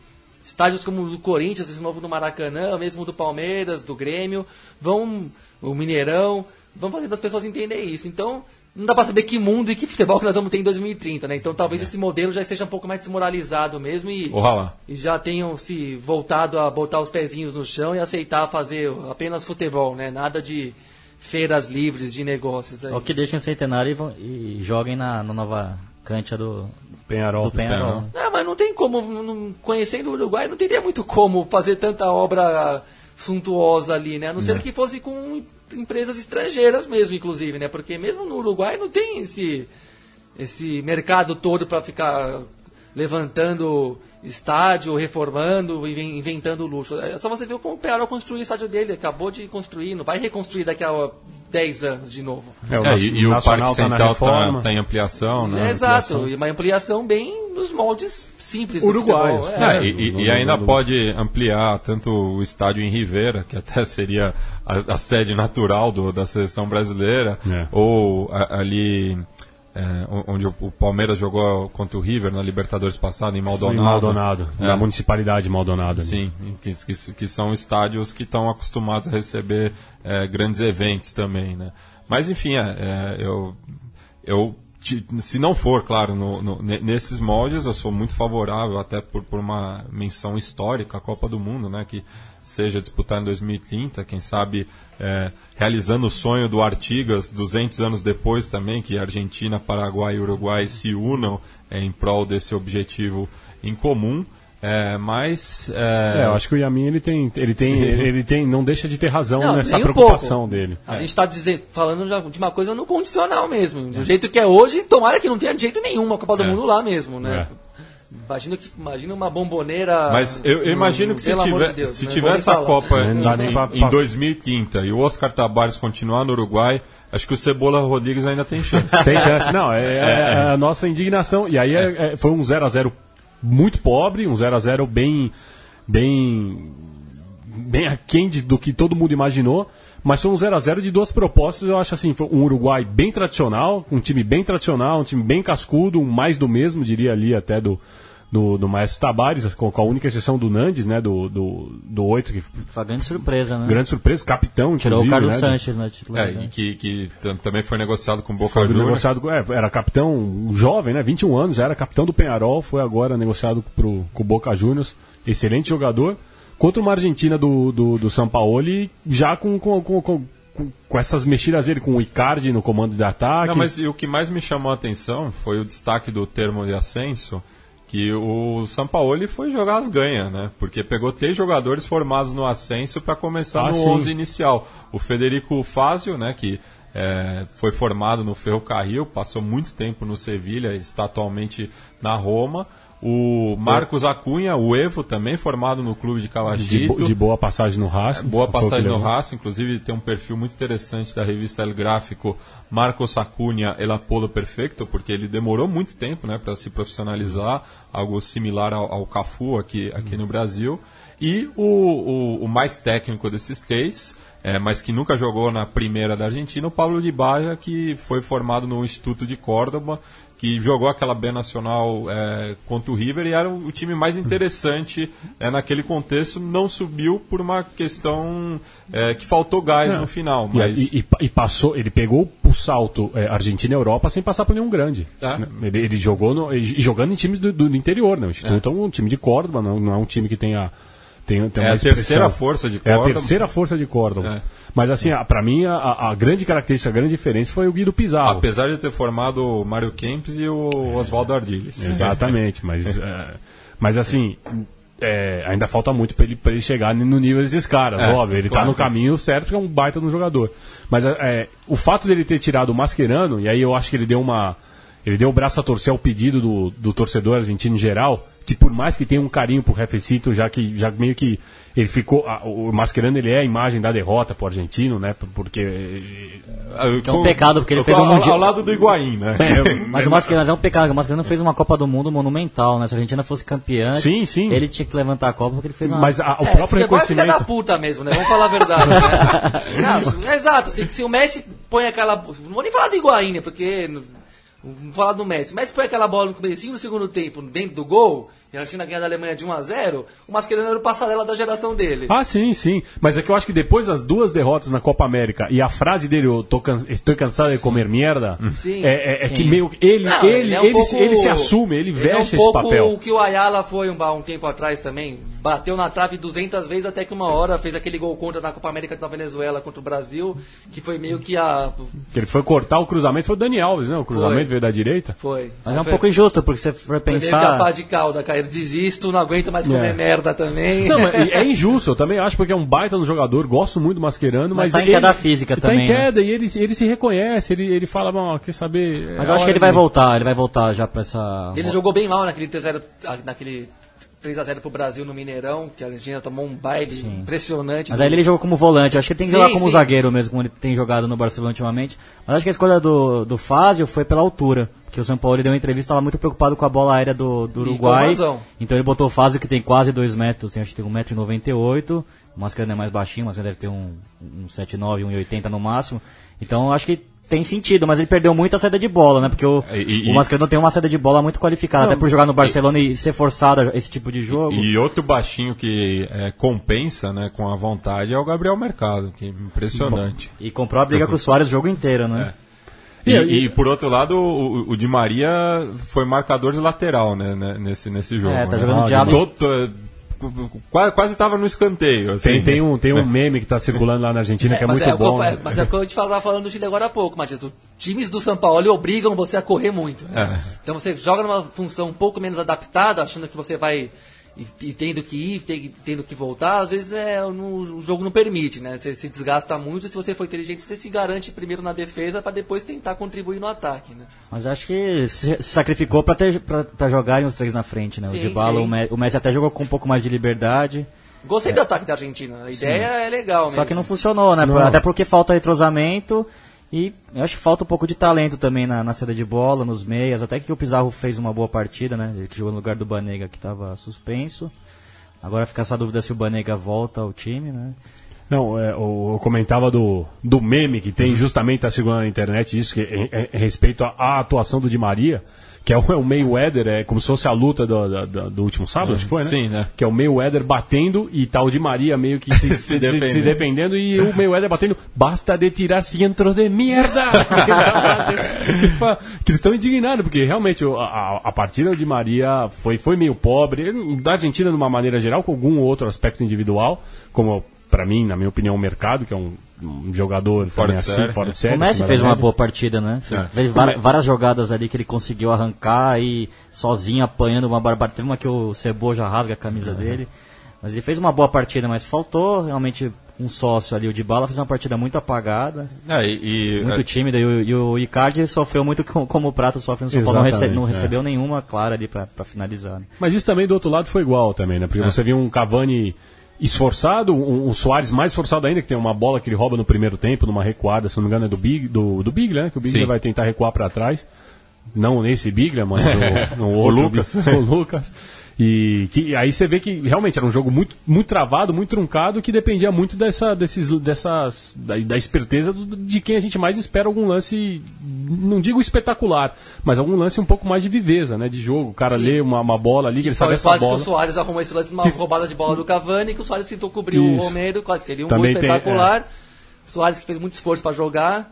estádios como o do Corinthians, esse novo do Maracanã, mesmo do Palmeiras, do Grêmio, vão. o Mineirão, vão fazendo as pessoas entenderem isso. Então, não dá pra saber que mundo e que futebol que nós vamos ter em 2030, né? Então talvez esse modelo já esteja um pouco mais desmoralizado mesmo e, e já tenham se voltado a botar os pezinhos no chão e aceitar fazer apenas futebol, né? Nada de feiras livres de negócios aí. Ou que deixem o centenário e, e joguem na, na nova cancha do, Penharol. do Penharol. Não, mas não tem como, não- conhecendo o Uruguai, não teria muito como fazer tanta obra suntuosa ali, né? A não ser que fosse com empresas estrangeiras mesmo, inclusive, né? Porque mesmo no Uruguai não tem esse, esse mercado todo para ficar levantando estádio, reformando, inven- inventando luxo. É só você ver como o Penarol construiu o estádio dele, acabou de construir, não vai reconstruir daqui a 10 anos de novo. É, o É, e, e o Parque tá Central tá, reforma. tá em ampliação, né? É, exato, Ampliação. e uma ampliação bem nos moldes simples do Uruguaios. futebol. É. É, e, e- e ainda pode ampliar tanto o estádio em Rivera, que até [laughs] seria a, a sede natural do- da seleção brasileira, É. ou a- ali é, onde o, o Palmeiras jogou contra o River na Libertadores passada, em Em Maldonado. Maldonado, É. na municipalidade de Maldonado. Sim, que, que, que são estádios que estão acostumados a receber é, grandes eventos também, né? Mas enfim, é, é, eu, eu se não for, claro, no- no- ne- nesses moldes, eu sou muito favorável, até por, por uma menção histórica à Copa do Mundo, né? Que seja disputada em 2030, quem sabe é, realizando o sonho do Artigas 200 anos depois também, que Argentina, Paraguai e Uruguai se unam é, em prol desse objetivo em comum. É, mas É, eu acho que o Yamin ele tem, ele tem, [laughs] ele tem, não deixa de ter razão Não, nessa um preocupação pouco. dele. A gente está falando de- uma coisa no condicional mesmo. Do jeito que é hoje, tomara que não tenha de jeito nenhum a Copa do É. Mundo lá mesmo, né? É. Imagina, que, imagina uma bomboneira. Mas eu, eu imagino que se tiver, de Deus, se né? tiver essa falar. Copa em, pra- em 2030 e o Oscar Tabares continuar no Uruguai, acho que o Cebola Rodrigues ainda tem chance. [laughs] Tem chance, não, é, é a nossa indignação. E aí é- é- foi um 0x0 muito pobre, um 0x0 bem, bem, bem aquém do que todo mundo imaginou. Mas foi um 0x0 de duas propostas, eu acho assim, foi um Uruguai bem tradicional, um time bem tradicional, um time bem cascudo, um mais do mesmo, diria ali até do, do, do Maestro Tabares, com, a única exceção do Nandes, né, do, do, do 8, que Foi uma grande surpresa, né? grande surpresa, capitão, Tirou o Carlos né, Sanches na É, titularidade. e que, que tam- também foi negociado com o Boca Foi Juniors. negociado, é, era capitão um jovem, né? 21 anos, já era capitão do Penharol, foi agora negociado pro, com o Boca Juniors. Excelente jogador. Contra uma Argentina do, do, do São Paulo, já com, com, com, com, com- essas mexidas dele, com o Icardi no comando de ataque. Não, mas e o que mais me chamou a atenção foi o destaque do termo de ascenso, que o Sampaoli foi jogar as ganhas, né? Porque pegou três jogadores formados no ascenso para começar Ah, no sim. 11 inicial. O Federico Fázio, né, que é, foi formado no Ferrocarril, passou muito tempo no Sevilha, está atualmente na Roma. O Marcos Acunha, o Evo, também formado no clube de de, Calagito. bo- de boa passagem no Racing. É, Boa passagem no. Racing, inclusive tem um perfil muito interessante da revista El Gráfico, Marcos Acunha El Apolo Perfecto, porque ele demorou muito tempo né, para se profissionalizar, algo similar ao, ao Cafu aqui, aqui no Brasil. E o, o, o mais técnico desses três, é, mas que nunca jogou na primeira da Argentina, o Pablo de Baja, que foi formado no Instituto de Córdoba, que jogou aquela B Nacional é, contra o River e era o time mais interessante é, naquele contexto. Não subiu por uma questão é, que faltou gás no final. Mas e- e- e passou, ele pegou o salto é, Argentina Europa sem passar por nenhum grande. É. Né? Ele, ele jogou no, e jogando em times do, do interior, né? O Instituto é. um time de Córdoba, não, não é um time que tenha. Tem, tem É a expressão. terceira força de É a Córdoba. terceira força de Córdoba. É. Mas assim, a- pra mim, a, a grande característica, a grande diferença foi o Guido Pizarro. apesar de ter formado o Mário Kempis e o Oswaldo Ardiles. Exatamente, mas, [laughs] é, mas assim, é, ainda falta muito para ele, pra ele chegar no nível desses caras, É, óbvio. Ele claro. tá no caminho certo, porque é um baita no jogador. Mas é, o fato dele ter tirado o Mascherano, e aí eu acho que ele deu uma. Ele deu o braço a torcer ao pedido do, do torcedor argentino em geral, que por mais que tenha um carinho pro Refecito, já que já meio que ele ficou, a- o Mascherano ele é a imagem da derrota pro argentino, né? Porque Que é um pecado, porque ele fez um ao, mundial- ao lado do Higuaín, né? [laughs] Mas o Mascherano é um pecado, o Mascherano fez uma Copa do Mundo monumental, né? Se a Argentina fosse campeã, Sim, sim. ele tinha que levantar a Copa porque ele fez uma... mas a- o É, próprio é filha da reconhecimento puta mesmo, né? Vamos falar a verdade, né? [laughs] Não, é exato. Se, se o Messi põe aquela... Não vou nem falar do Higuaín, né? Porque... Vou falar do Messi. Mas põe aquela bola no comecinho do segundo tempo, dentro do gol, e a Argentina ganha da Alemanha de 1 a 0 o Mascherano era o passarela da geração dele. Ah, sim, sim. Mas é que eu acho que depois das duas derrotas na Copa América e a frase dele, eu tô, can... estou cansado de comer merda, Sim. é, é- é que meio. Ele, Não, ele, é um ele, pouco- se- ele se assume, ele, é veste um esse papel. o que o Ayala foi um, um tempo atrás também. Bateu na trave 200 vezes até que uma hora fez aquele gol contra na Copa América da Venezuela contra o Brasil, que foi meio que a. Que ele foi cortar o cruzamento, foi o Dani Alves, né? O cruzamento Foi. veio da direita. Foi. Mas é um foi, pouco injusto, porque você for foi meio que a pensar... pá de calda, cara. Eu desisto, não aguento mais comer É. merda também. Não, mas [laughs] é injusto, eu também acho, porque é um baita no jogador, gosto muito do Mascherano, mas, Mas tá em ele, queda física ele também, Tá em né? queda e ele, ele se reconhece, ele, ele fala, "Bom, quer saber... Mas é eu acho que ele vai de-" voltar, ele vai voltar já pra essa... Ele jogou bem mal naquele 3x0, ah, naquele 3x0 pro Brasil no Mineirão, que a Argentina tomou um baile impressionante. Mas aí ele jogou como volante, acho que ele tem que jogar Sim, como sim. zagueiro mesmo, como ele tem jogado no Barcelona ultimamente. Mas acho que a escolha do, do Fázio foi pela altura, porque o São Paulo deu uma entrevista, estava muito preocupado com a bola aérea do, do Uruguai. Então ele botou o Fázio que tem quase 2 metros, tem, acho que tem 1,98m, o Mascherano é mais baixinho, mas deve ter um, um 7,9, 1,80 no máximo. Então acho que tem sentido, mas ele perdeu muito a saída de bola, né? Porque o, E- e- o Mascherano tem uma saída de bola muito qualificada, até por jogar no Barcelona e, ser forçado a esse tipo de jogo. E outro baixinho que é, compensa né, com a vontade é o Gabriel Mercado, que é impressionante. E comprou a briga com o Soares o jogo inteiro, né? E, E- e, por outro lado, o, o Di Maria foi marcador de lateral né, né, nesse, nesse jogo. É, tá né? jogando Ah, diabo. todo- quase, quase tava no escanteio. assim. Tem, tem, um, tem um [laughs] meme que tá circulando lá na Argentina que é, mas, muito é, eu bom. fa- né? mas é o que eu te falava falando do Chile agora há pouco, Matias. Os times do São Paulo obrigam você a correr muito. né? Então você joga numa função um pouco menos adaptada, achando que você vai. E, e tendo que ir, te- tendo que voltar, às vezes é, no- o jogo não permite, né? Você se desgasta muito. Se você for inteligente, você se garante primeiro na defesa para depois tentar contribuir no ataque, né? Mas acho que se sacrificou pra, ter, pra, pra jogarem os três na frente, né? Sim, o Dybala, sim. o, Me- o Messi até jogou com um pouco mais de liberdade, Gostei do ataque da Argentina. A ideia é legal mesmo. só que não funcionou, né? Por- Até porque falta retrosamento e eu acho que falta um pouco de talento também na, na saída de bola, nos meias, até que o Pizarro fez uma boa partida, né? Ele que jogou no lugar do Banega que estava suspenso. Agora fica essa dúvida se o Banega volta ao time, né? Não, é, eu comentava do, do meme que tem justamente tá segurando na internet isso, que é, é- é respeito à, à atuação do Di Maria, que é o, [laughs] é o Mayweather, é como se fosse a luta do, do, do- do último sábado, acho que foi, né? Sim, né? Que é o Mayweather batendo e o Di Maria meio que [laughs] se, se, defendendo. se defendendo e o Mayweather batendo, basta de tirar cientros de merda! [laughs] que eles estão indignados, porque realmente o- a, a partida de Maria foi, foi meio pobre, da Argentina de uma maneira geral, com algum outro aspecto individual, como para mim, na minha opinião, o mercado, que é um, um jogador Fora também de assim, série. fora de série. o Messi fez uma boa partida, né? É. Fez várias, várias jogadas ali que ele conseguiu arrancar e sozinho apanhando uma barbaridade. Teve uma que o Ceboja rasga a camisa dele. Mas ele fez uma boa partida, mas faltou realmente um sócio ali. O Dybala fez uma partida muito apagada, É, e, e- muito tímida. E o, e o Icardi sofreu muito com- como o Prato sofre no São Paulo. Não, não é. recebeu nenhuma clara ali pra, pra finalizar. né? Mas isso também do outro lado foi igual também, né? Porque você viu um Cavani esforçado, um, um Soares mais esforçado ainda, que tem uma bola que ele rouba no primeiro tempo, numa recuada, se não me engano é do Big, do, do Biglia, né? Que o Biglia vai tentar recuar para trás. Não nesse Biglia, mas o, [laughs] no O outro Lucas. Big- o Lucas. E que, aí você vê que realmente era um jogo muito, muito travado, muito truncado, que dependia muito dessa, desses, dessas, da, da esperteza do- de quem a gente mais espera algum lance, não digo espetacular, mas algum lance um pouco mais de viveza, né? De jogo. O cara Sim. lê uma, uma bola ali, que ele Foi sabe essa bola. que o Soares arrumou esse lance, uma Que- roubada de bola do Cavani, que o Soares tentou cobrir Isso. o Romero, quase seria um Também gol tem, é. espetacular. O Soares que fez muito esforço para jogar,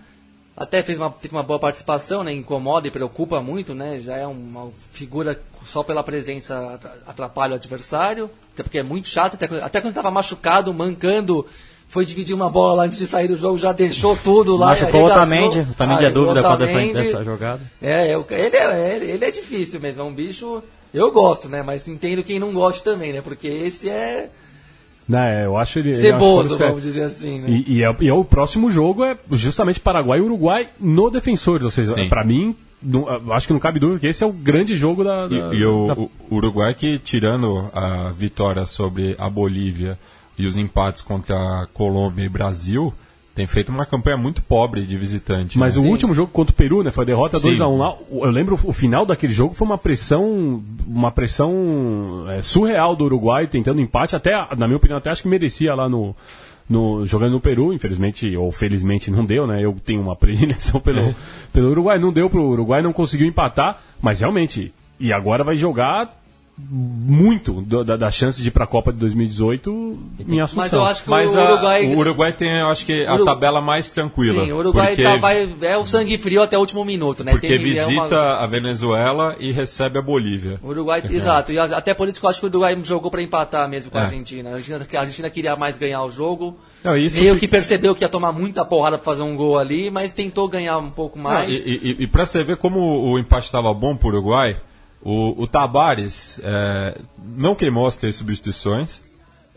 até fez uma, teve uma boa participação, né? Incomoda e preocupa muito, né? Já é uma figura só pela presença atra- atrapalha o adversário, até porque é muito chato, até, quando- até quando estava machucado, mancando, foi dividir uma bola lá antes de sair do jogo, já deixou tudo lá. Machucou o. Otamendi, o Otamendi é dúvida com dessa, Otamendi. dessa jogada. É, eu- ele, é, ele, ele é difícil mesmo, é um bicho. Eu gosto, né? Mas entendo quem não gosta também, né? Porque esse é Né, eu acho ele. ele ceboso, acho vamos dizer assim, né? E, e é- e é o próximo jogo é justamente Paraguai e Uruguai no Defensores, ou seja, pra mim não- eu acho que não cabe dúvida que esse é o grande jogo da. da- E, e o, da- o Uruguai que, tirando a vitória sobre a Bolívia e os empates contra a Colômbia e Brasil, tem feito uma campanha muito pobre de visitante. Mas né? o último jogo contra o Peru, né? Foi a derrota Sim. 2x1 lá. O- Eu lembro o final daquele jogo foi uma pressão. Uma pressão é, surreal do Uruguai, tentando empate. Até, na minha opinião, até acho que merecia lá no. No- jogando no Peru, infelizmente ou felizmente não deu, né? Eu tenho uma [laughs] predileção pelo, pelo Uruguai, não deu pro Uruguai, não conseguiu empatar, mas realmente, e agora vai jogar muito do- da, das chances de ir pra Copa de 2018 em Assunção. Mas eu acho que Mas o a- Uruguai. o Uruguai tem, eu acho que, a Uru- tabela mais tranquila. Sim, o Uruguai porque, tá- vai, é o sangue frio até o último minuto, né? porque Tem- é visita uma- a Venezuela e recebe a Bolívia. O Uruguai, [laughs] exato. E a- até por isso que eu acho que o Uruguai jogou pra empatar mesmo com a É. Argentina. A Argentina. A Argentina queria mais ganhar o jogo. Não, isso Meio que percebeu que ia tomar muita porrada pra fazer um gol ali, mas tentou ganhar um pouco Não, mais. e, e, e para você ver como o empate estava bom para o Uruguai, o, o Tabares, é, não que ele mostre as substituições,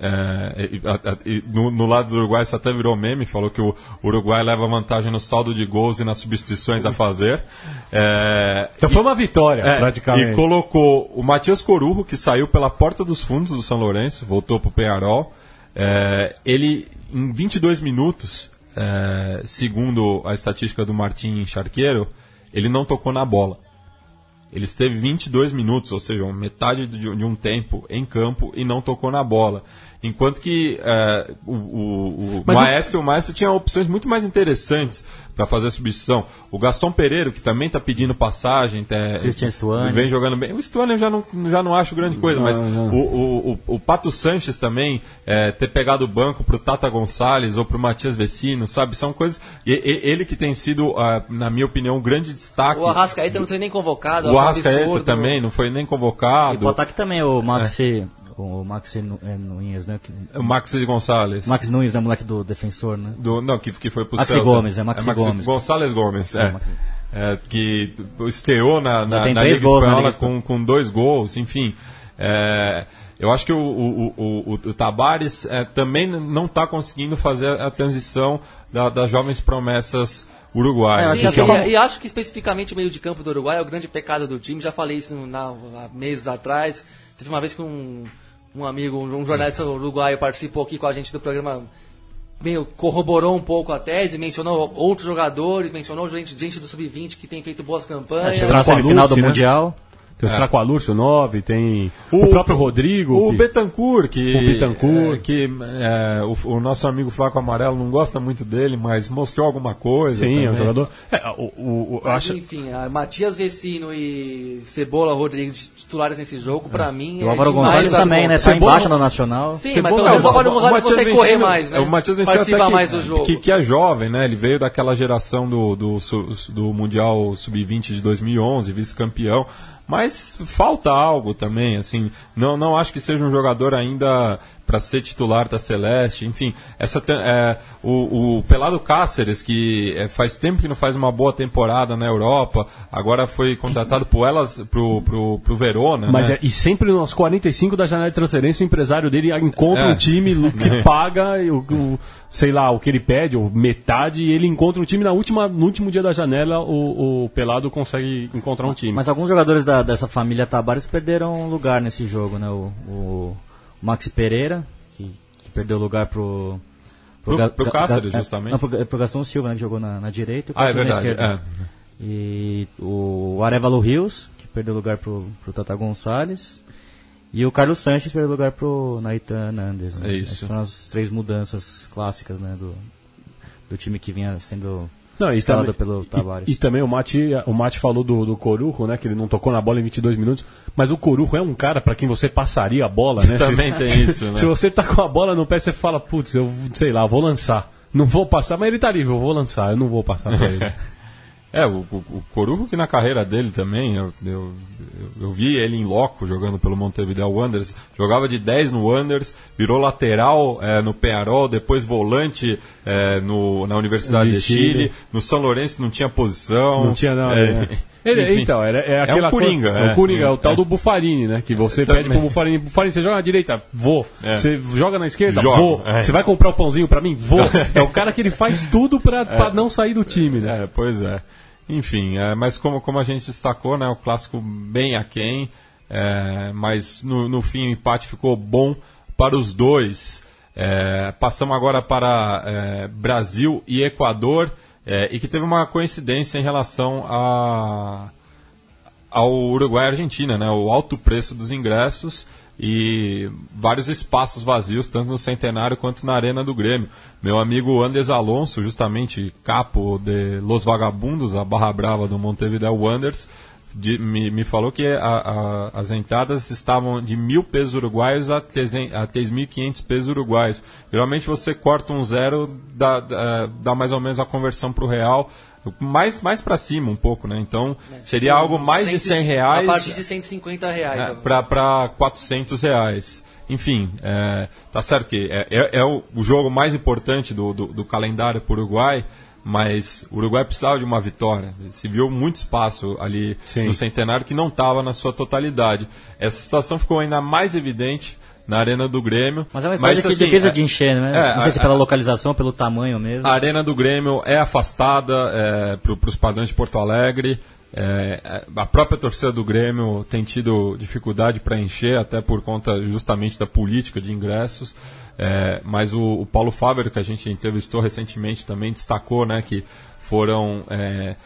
é, e- a- e no, no lado do Uruguai isso até virou meme, falou que o Uruguai leva vantagem no saldo de gols e nas substituições a fazer. É, Então foi uma vitória, é, praticamente. E colocou o Matias Corujo, que saiu pela porta dos fundos do São Lourenço, voltou para o Penharol. É, ele, em 22 minutos, é, segundo a estatística do Martim Charqueiro, ele não tocou na bola. Ele esteve 22 minutos, ou seja, metade de, um tempo em campo e não tocou na bola. Enquanto que é, o, o- o o- Maestro, o Maestro tinha opções muito mais interessantes para fazer a substituição. O Gaston Pereira, que também está pedindo passagem, tá- Christian Stuani. vem jogando bem. O Stuani eu já não, já não acho grande coisa, mas não. O, o, o, o Pato Sanches também, é, ter pegado o banco pro Tata Gonçalves ou pro Matias Vecino, sabe? São coisas. e- e- ele que tem sido, ah, na minha opinião, um grande destaque. O Arrascaeta não foi nem convocado. O um Arrascaeta absurdo. também não foi nem E convocado. pro ataque também, o Maxi. O Maxi Nu- é, Nunes, né? que- O Max Gonçalves. Max Nunes, né? Moleque do defensor, né? Do, não, que, que foi pro Maxi Celta. Gomes, é Maxi Gomes. Gonçalves Gomes, é. É, Maxi. É, que estreou na, na, na Liga Espanhola com, com dois gols, enfim. É, eu acho que o, o, o, o, o Tabares é, também não está conseguindo fazer a transição da- das jovens promessas uruguaias. Sim, que assim, é uma- e, e acho que especificamente o meio de campo do Uruguai é o grande pecado do time. Já falei isso na- há meses atrás. Teve uma vez que um, um amigo, um jornalista uruguaio participou aqui com a gente do programa, meio corroborou um pouco a tese, mencionou outros jogadores, mencionou gente, gente do Sub-20 que tem feito boas campanhas. Está na a semifinal do né? Mundial. Tem o Stracoalurcio 9, tem o, próprio Rodrigo. O que- Betancourt, que, O Betancourt. é, que é, o, o nosso amigo Flaco Amarelo não gosta muito dele, mas mostrou alguma coisa. Sim, é um também. jogador. É, o, o, o- eu Mas, acho, enfim, a Matias Vecino e Cebola Rodrigues titulares nesse jogo, pra mim, E o é Álvaro Gonçalves da também, né? Tá Cebola- embaixo no Nacional. Sim, Cebola- mas pelo menos o Álvaro Gonçalves Matias consegue correr mais, né? O Matias Vecino Participa até que, mais do jogo. Que, que é jovem, né? Ele veio daquela geração do, do, do Mundial Sub-20 de 2011, vice-campeão. Mas falta algo também, assim. Não, não acho que seja um jogador ainda para ser titular da Celeste. Enfim, essa é, o, o Pelado Cáceres, que é, faz tempo que não faz uma boa temporada na Europa, agora foi contratado por elas, pro, pro, pro Verona. Mas né? é, e sempre nos 45 da janela de transferência, o empresário dele encontra É. um time [laughs] que paga, o, o- sei lá, o que ele pede, ou metade, e ele encontra um time na última, no último dia da janela, o, o Pelado consegue encontrar um time. Mas alguns jogadores da- dessa família Tabares perderam lugar nesse jogo, né? O, o Maxi Pereira, que, que perdeu lugar pro. Pro- Ga- pro Ga- Cáceres, Ga- justamente. Não, pro, pro Gastão Silva, né? Que jogou na, na direita e o Ah, é Cáceres na verdade. esquerda. é. E o Arevalo Rios, que perdeu lugar pro, pro Tata Gonçalves. E o Carlos Sanches perdeu lugar pro Naitan Nandes. Né? É isso. Essas foram as três mudanças clássicas, né? Do, do time que vinha sendo Não, e também, pelo Tavares. e, e também o Mati, o Mati falou do, do Corujo, né? Que ele não tocou na bola em 22 minutos. Mas o Corujo é um cara pra quem você passaria a bola, né? [laughs] Também Se- tem isso, né? Se você tá com a bola no pé, você fala, putz, eu sei lá, vou lançar. Não vou passar, mas ele tá livre, eu vou lançar, eu não vou passar pra ele. [laughs] É, o, o, o Corujo que na carreira dele também, eu, eu, eu- vi ele em loco jogando pelo Montevideo Wanderers, jogava de 10 no Wanderers, virou lateral é, no Penharol, depois volante é, no, na Universidade De de, Chile. Chile. no São Lourenço não tinha posição. Não tinha nada. É, né? [laughs] Ele- então, era, é É um aquela coringa, coisa- é é. o Coringa, é o tal É. do Bufarini, né? Que você Também. pede pro Bufarini, Bufarini, você joga na direita? Vou. É. Você joga na esquerda? Jogo, Vou. é. Você vai comprar o pãozinho pra mim? Vou. [laughs] É o cara que ele faz tudo pra, pra não sair do time, né? É, pois é. Enfim, é, mas como, como a gente destacou, né, o clássico bem aquém, é, mas no, no fim o empate ficou bom para os dois. É, passamos agora para é, Brasil e Equador, é, e que teve uma coincidência em relação a, ao Uruguai e Argentina, né, o alto preço dos ingressos e vários espaços vazios, tanto no Centenário quanto na Arena do Grêmio. Meu amigo Andes Alonso, justamente capo de Los Vagabundos, a barra brava do Montevideo Wanderers, de, me, me falou que a, a, as entradas estavam de mil pesos uruguaios a 3.500 pesos uruguaios. Geralmente você corta um zero, dá, dá, dá mais ou menos a conversão para o real, mais, mais para cima um pouco, né? Então É, seria algo mais de 100 reais A partir de 150 reais. é, ó. para 400 reais. Enfim, é, tá certo que é, é- é o, o jogo mais importante do, do, do calendário para o Uruguai, mas o Uruguai precisava de uma vitória. Se viu muito espaço ali Sim. no centenário que não estava na sua totalidade. Essa situação ficou ainda mais evidente na Arena do Grêmio. Mas é uma história de assim, defesa é- de encher, né? é, não sei a- se pela a- localização, pelo tamanho mesmo. a Arena do Grêmio é afastada é, para os padrões de Porto Alegre. É, a própria torcida do Grêmio tem tido dificuldade para encher, até por conta justamente da política de ingressos. É, mas o, o Paulo Fábio, que a gente entrevistou recentemente, também destacou né, que foram é,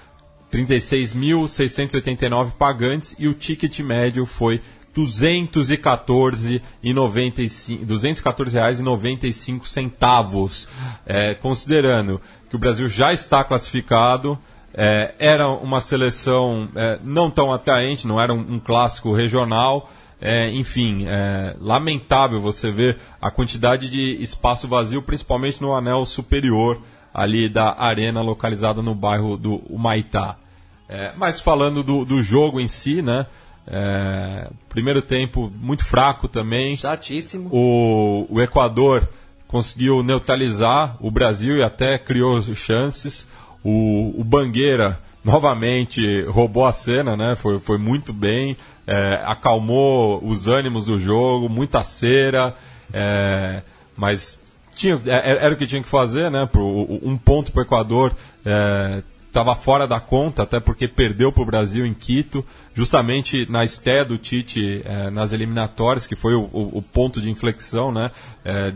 36.689 pagantes e o ticket médio foi 214,95 214 reais e 95 centavos, É, considerando que o Brasil já está classificado, é, era uma seleção é, não tão atraente, não era um, um clássico regional. É, enfim, é lamentável você ver a quantidade de espaço vazio, principalmente no anel superior ali da arena localizada no bairro do Humaitá. É, mas falando do, do jogo em si, né? é, primeiro tempo muito fraco também. Chatíssimo. O, o Equador conseguiu neutralizar o Brasil e até criou chances. O, o Bangueira novamente roubou a cena, né? Foi, foi muito bem, é, acalmou os ânimos do jogo, muita cera, é, mas tinha, é, era o que tinha que fazer, né? Pro, um ponto para o Equador estava fora da conta, até porque perdeu para o Brasil em Quito, justamente na estreia do Tite nas eliminatórias, que foi o, o- o ponto de inflexão, né?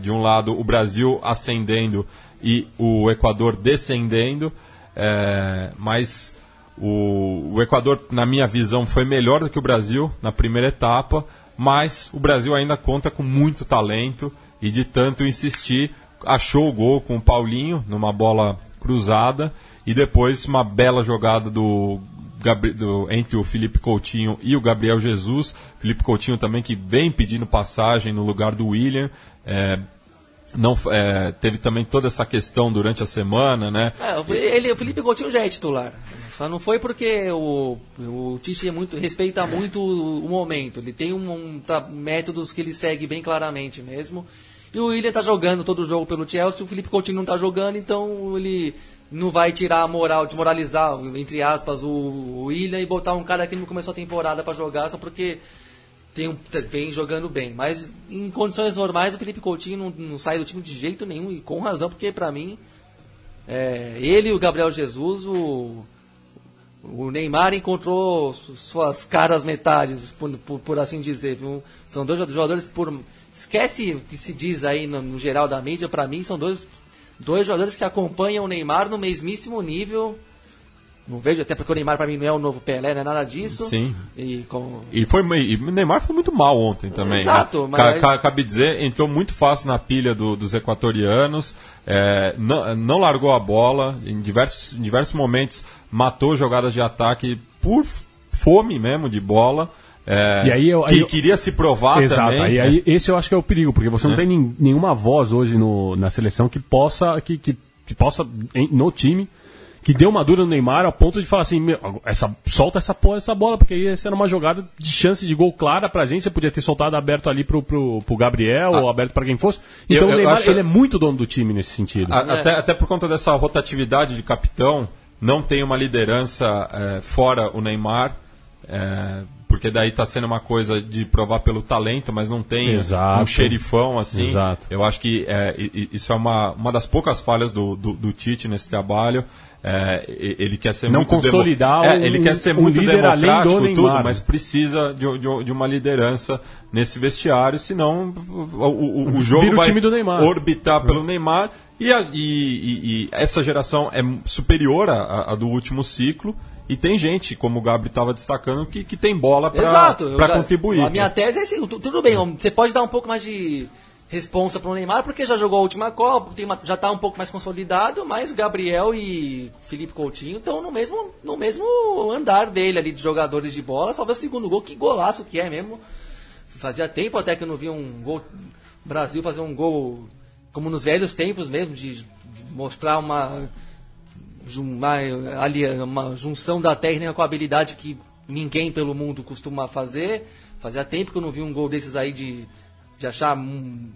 De um lado, o Brasil ascendendo e o Equador descendendo, eh, mas o, o Equador, na minha visão, foi melhor do que o Brasil na primeira etapa, mas o Brasil ainda conta com muito talento e de tanto insistir, achou o gol com o Paulinho numa bola cruzada e depois uma bela jogada do, do- entre o Felipe Coutinho e o Gabriel Jesus. Felipe Coutinho também que vem pedindo passagem no lugar do William. É, não, é, teve também toda essa questão durante a semana, né? É, ele, o Felipe Coutinho já é titular. Só não foi porque o, o Tite é muito, respeita muito o, o momento. Ele tem um, um tá- métodos que ele segue bem claramente mesmo. E o William tá jogando todo o jogo pelo Chelsea, o Felipe Coutinho não tá jogando, então ele não vai tirar a moral, desmoralizar, entre aspas, o, o William e botar um cara que não começou a temporada para jogar só porque tem vem jogando bem. Mas em condições normais o Felipe Coutinho não, não sai do time de jeito nenhum, e com razão, porque pra mim é, ele e o Gabriel Jesus, o, o Neymar encontrou su- suas caras metades, por, por, por assim dizer. viu? São dois jogadores por. Esquece o que se diz aí no, no geral da mídia, pra mim são dois, dois jogadores que acompanham o Neymar no mesmíssimo nível. Não vejo, até porque o Neymar pra mim não é o novo Pelé, não é nada disso. Sim. E com, E, foi, e o Neymar foi muito mal ontem também. Exato, né? mas- Ca- ca- Cabe dizer, entrou muito fácil na pilha do- dos equatorianos, é, não, não largou a bola, em diversos, em diversos momentos matou jogadas de ataque por fome mesmo de bola. é, E aí eu- que aí eu- queria se provar Exato, também. aí, né? aí esse eu acho que é o perigo, porque você não tem nin- nenhuma voz hoje no- na seleção que possa, que, que, que possa em- no time, que dê uma dura no Neymar ao ponto de falar assim, meu, essa, solta essa, porra, essa bola, porque aí essa era uma jogada de chance de gol clara pra gente, você podia ter soltado aberto ali pro, pro, pro Gabriel ou aberto pra quem fosse. Então Ah. Eu- eu o Neymar, acho- ele é muito dono do time nesse sentido. A- até, até por conta dessa rotatividade de capitão, não tem uma liderança é, fora o Neymar. é, porque daí tá sendo uma coisa de provar pelo talento, mas não tem Exato. um xerifão assim. Exato. Eu acho que é, isso é uma, uma das poucas falhas do, do, do Tite nesse trabalho. É, ele quer ser Não muito demo- consolidar é, um- ele quer ser um muito democrático tudo, Neymar. mas precisa de, de- de uma liderança nesse vestiário, senão o, o- o jogo Vira vai time do Neymar. orbitar pelo Neymar e, a- e- e- e essa geração é superior à, à do último ciclo e tem gente, como o Gabriel estava destacando, que, que tem bola para contribuir. A minha tese é assim, tu- tudo bem, você pode dar um pouco mais de responsa pro Neymar, porque já jogou a última Copa, uma- já tá um pouco mais consolidado, mas Gabriel e Felipe Coutinho estão no mesmo, no mesmo andar dele ali de jogadores de bola, só ver o segundo gol, que golaço que é mesmo. Fazia tempo até que eu não via um gol Brasil fazer um gol como nos velhos tempos mesmo, de, de mostrar uma uma, ali, uma junção da técnica com a habilidade que ninguém pelo mundo costuma fazer. Fazia tempo que eu não vi um gol desses aí de, de achar um,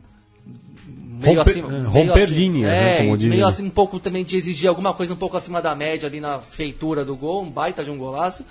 meio Romper- acima. é, meio romper assim- linhas, né, é, como e dizem. meio assim um pouco também de exigir alguma coisa um pouco acima da média ali na feitura do gol, um baita de um golaço.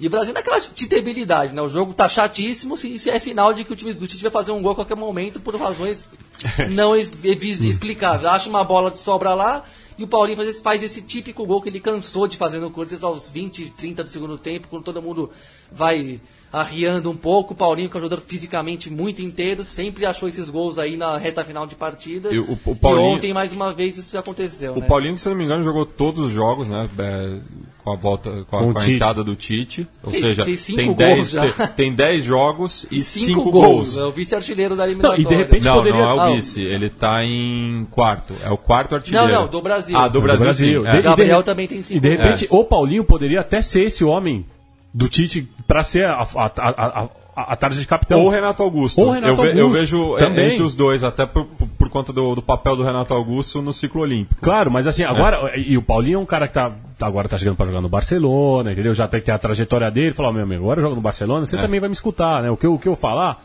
E o Brasil naquela titabilidade, né? O jogo tá chatíssimo, se isso é sinal de que o time do Tite vai fazer um gol a qualquer momento por razões [laughs] não explicáveis. Acha uma bola de sobra lá e o Paulinho faz esse, faz esse típico gol que ele cansou de fazer no Corinthians aos 20, 30 do segundo tempo, quando todo mundo vai arriando um pouco. O Paulinho, que é um jogador fisicamente muito inteiro, sempre achou esses gols aí na reta final de partida. E o- o Paulinho- e ontem, mais uma vez, isso aconteceu. O né? Paulinho, que se não me engano, jogou todos os jogos, né? é, com a volta, com a, Com a entrada do Tite. Ou Fez- seja, tem gols 10 já. tem, tem 10 jogos e Cinco 5 gols. gols. É o vice-artilheiro da Não, eliminatória. e de repente Não, poderia... não é o Ah, vice. Ele tá em quarto. É o quarto artilheiro. Não, não, do Brasil. Ah, do Do Brasil, Brasil. sim. De- É. e de- Gabriel também tem cinco E de repente, o Paulinho poderia até ser esse homem do Tite pra ser a, a, a, a, tarde de capitão. Ou o Renato Augusto. Ou Renato eu, ve- eu Augusto, vejo é, também. entre os dois, até por, por, conta do, do papel do Renato Augusto no ciclo olímpico. Claro, mas assim, agora. E o Paulinho é um cara que tá, tá- agora tá chegando pra jogar no Barcelona, entendeu? Já tem que ter a trajetória dele. Falar, meu amigo, agora eu jogo no Barcelona, você também vai me escutar, né? O que, eu- o que eu falar.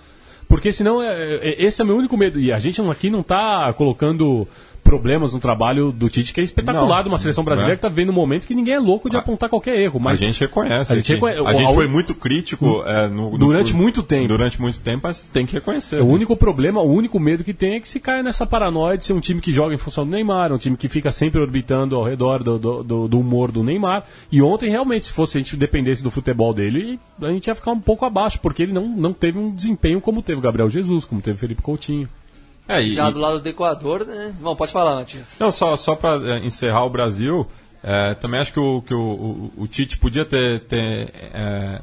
Porque senão, é, é- esse é o meu único medo. E a gente aqui não tá colocando problemas no trabalho do Tite, que é espetacular de uma seleção brasileira É. que tá vendo um momento que ninguém é louco de apontar qualquer erro. Mas a gente reconhece. a gente reconhece. A gente foi muito crítico é, no- no- Durante muito tempo. Durante muito tempo, mas tem que reconhecer. O né? único problema, o único medo que tem é que se caia nessa paranoia de ser um time que joga em função do Neymar, um time que fica sempre orbitando ao redor do, do, do- do humor do Neymar. E ontem, realmente, se fosse a gente dependesse do futebol dele, a gente ia ficar um pouco abaixo, porque ele não, não teve um desempenho como teve o Gabriel Jesus, como teve o Felipe Coutinho. É, e- Já do lado do Equador, né? Bom, pode falar, Matias. Não, só, só para encerrar o Brasil, é, também acho que o, que o, o- o Tite podia ter, ter, é,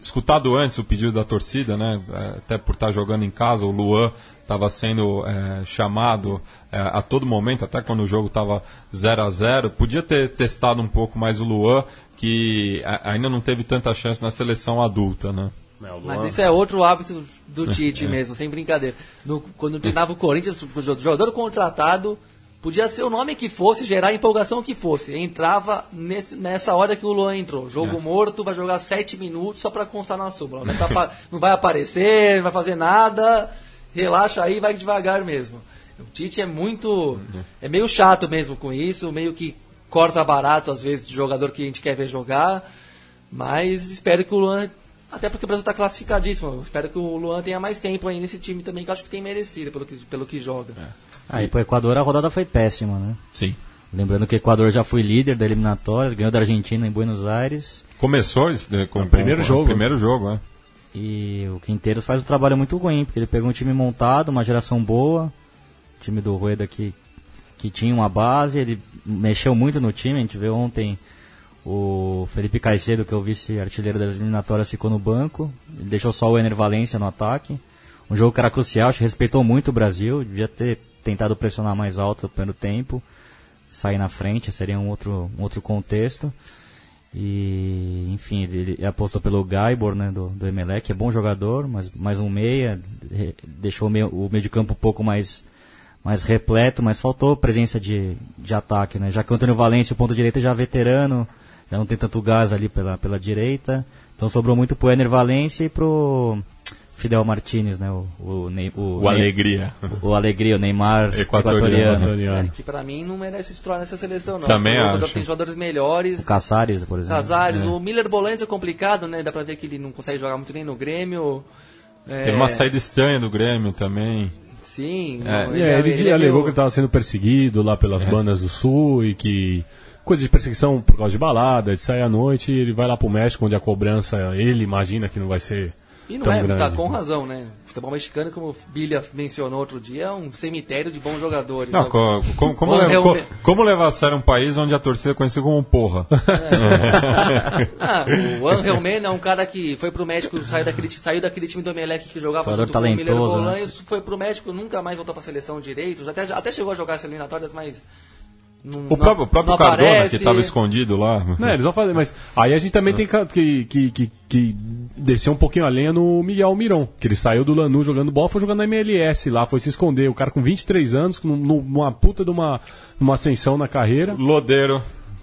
escutado antes o pedido da torcida, né? É, até por estar jogando em casa, o Luan estava sendo é, chamado é, a todo momento, até quando o jogo estava 0 a 0 Podia ter testado um pouco mais o Luan, que ainda não teve tanta chance na seleção adulta, né? Mas isso é outro hábito do Tite [laughs] mesmo, sem brincadeira. No- quando treinava o Corinthians, o jogador contratado podia ser o nome que fosse, gerar a empolgação que fosse. Entrava nesse- nessa hora que o Luan entrou. Jogo morto, vai jogar sete minutos só pra constar na sombra. Não vai, apa- [laughs] não vai aparecer, não vai fazer nada. Relaxa aí, vai devagar mesmo. O Tite é muito. É meio chato mesmo com isso, meio que corta barato às vezes de jogador que a gente quer ver jogar. Mas espero que o Luan. Até porque o Brasil está classificadíssimo. eu Espero que o Luan tenha mais tempo aí nesse time também, que eu acho que tem merecido pelo que, pelo que joga. Aí pro Equador a rodada foi péssima, né? Sim. Lembrando que o Equador já foi líder da eliminatória, ganhou da Argentina em Buenos Aires. Começou esse, né, com, o primeiro com- jogo. O primeiro jogo, é. E o Quinteiros faz um trabalho muito ruim, porque ele pegou um time montado, uma geração boa, o time do Rueda que, que tinha uma base, ele mexeu muito no time, a gente vê ontem o Felipe Caicedo, que é o vice-artilheiro das eliminatórias, ficou no banco, ele deixou só o Ener Valência no ataque. Um jogo que era crucial, acho que respeitou muito o Brasil, devia ter tentado pressionar mais alto pelo tempo, sair na frente, seria um outro, um outro contexto. E, enfim, ele, apostou pelo Gaibor, né, do, do Emelec, é bom jogador, mas mais um meia, deixou o meio, o meio de campo um pouco mais, mais repleto, mas faltou presença de, de ataque, né, já que o Antônio Valência, o ponto direita, já é veterano, já não tem tanto gás ali pela, pela direita, então sobrou muito pro Ener Valência e pro Fidel Martinez, né? O, o, Ney- o, O Alegria. o Alegria, o Neymar Equatoriano. equatoriano. É, que pra mim não merece titular nessa seleção, não. Também O acho. Tem jogadores melhores. O Casares, por exemplo. Casares, o Miller Bolantes é complicado, né? Dá pra ver que ele não consegue jogar muito nem no Grêmio. É, Teve uma saída estranha do Grêmio também. Sim, É. não, É, ele, ele é alegou que ele estava sendo perseguido lá pelas bandas do sul e que coisa de perseguição por causa de balada, de sair à noite, e ele vai lá pro México onde a cobrança, ele imagina que não vai ser E não tão é, grande. tá com razão, né? O futebol mexicano, como o Bilha mencionou outro dia, é um cemitério de bons jogadores. Não, né? co- como, como, O levar, como levar a sério um país onde a torcida é conhecida como porra? [laughs] Ah, o Angel Mena é um cara que foi pro México, saiu daquele, saiu daquele time do Emelec que jogava Jogador junto com o Miller talentoso, né? Foi pro México, nunca mais voltou pra seleção direito, até, até chegou a jogar as eliminatórias, mas... Não, O próprio, o próprio Cardona, aparece. que estava escondido lá. Não, eles vão fazer, mas aí a gente também tem que, que, que, que, descer um pouquinho a lenha no Miguel Miron, que ele saiu do Lanús jogando bola, foi jogando na MLS lá, foi se esconder. O cara com 23 anos, num- numa puta de uma, uma ascensão na carreira. Lodeiro.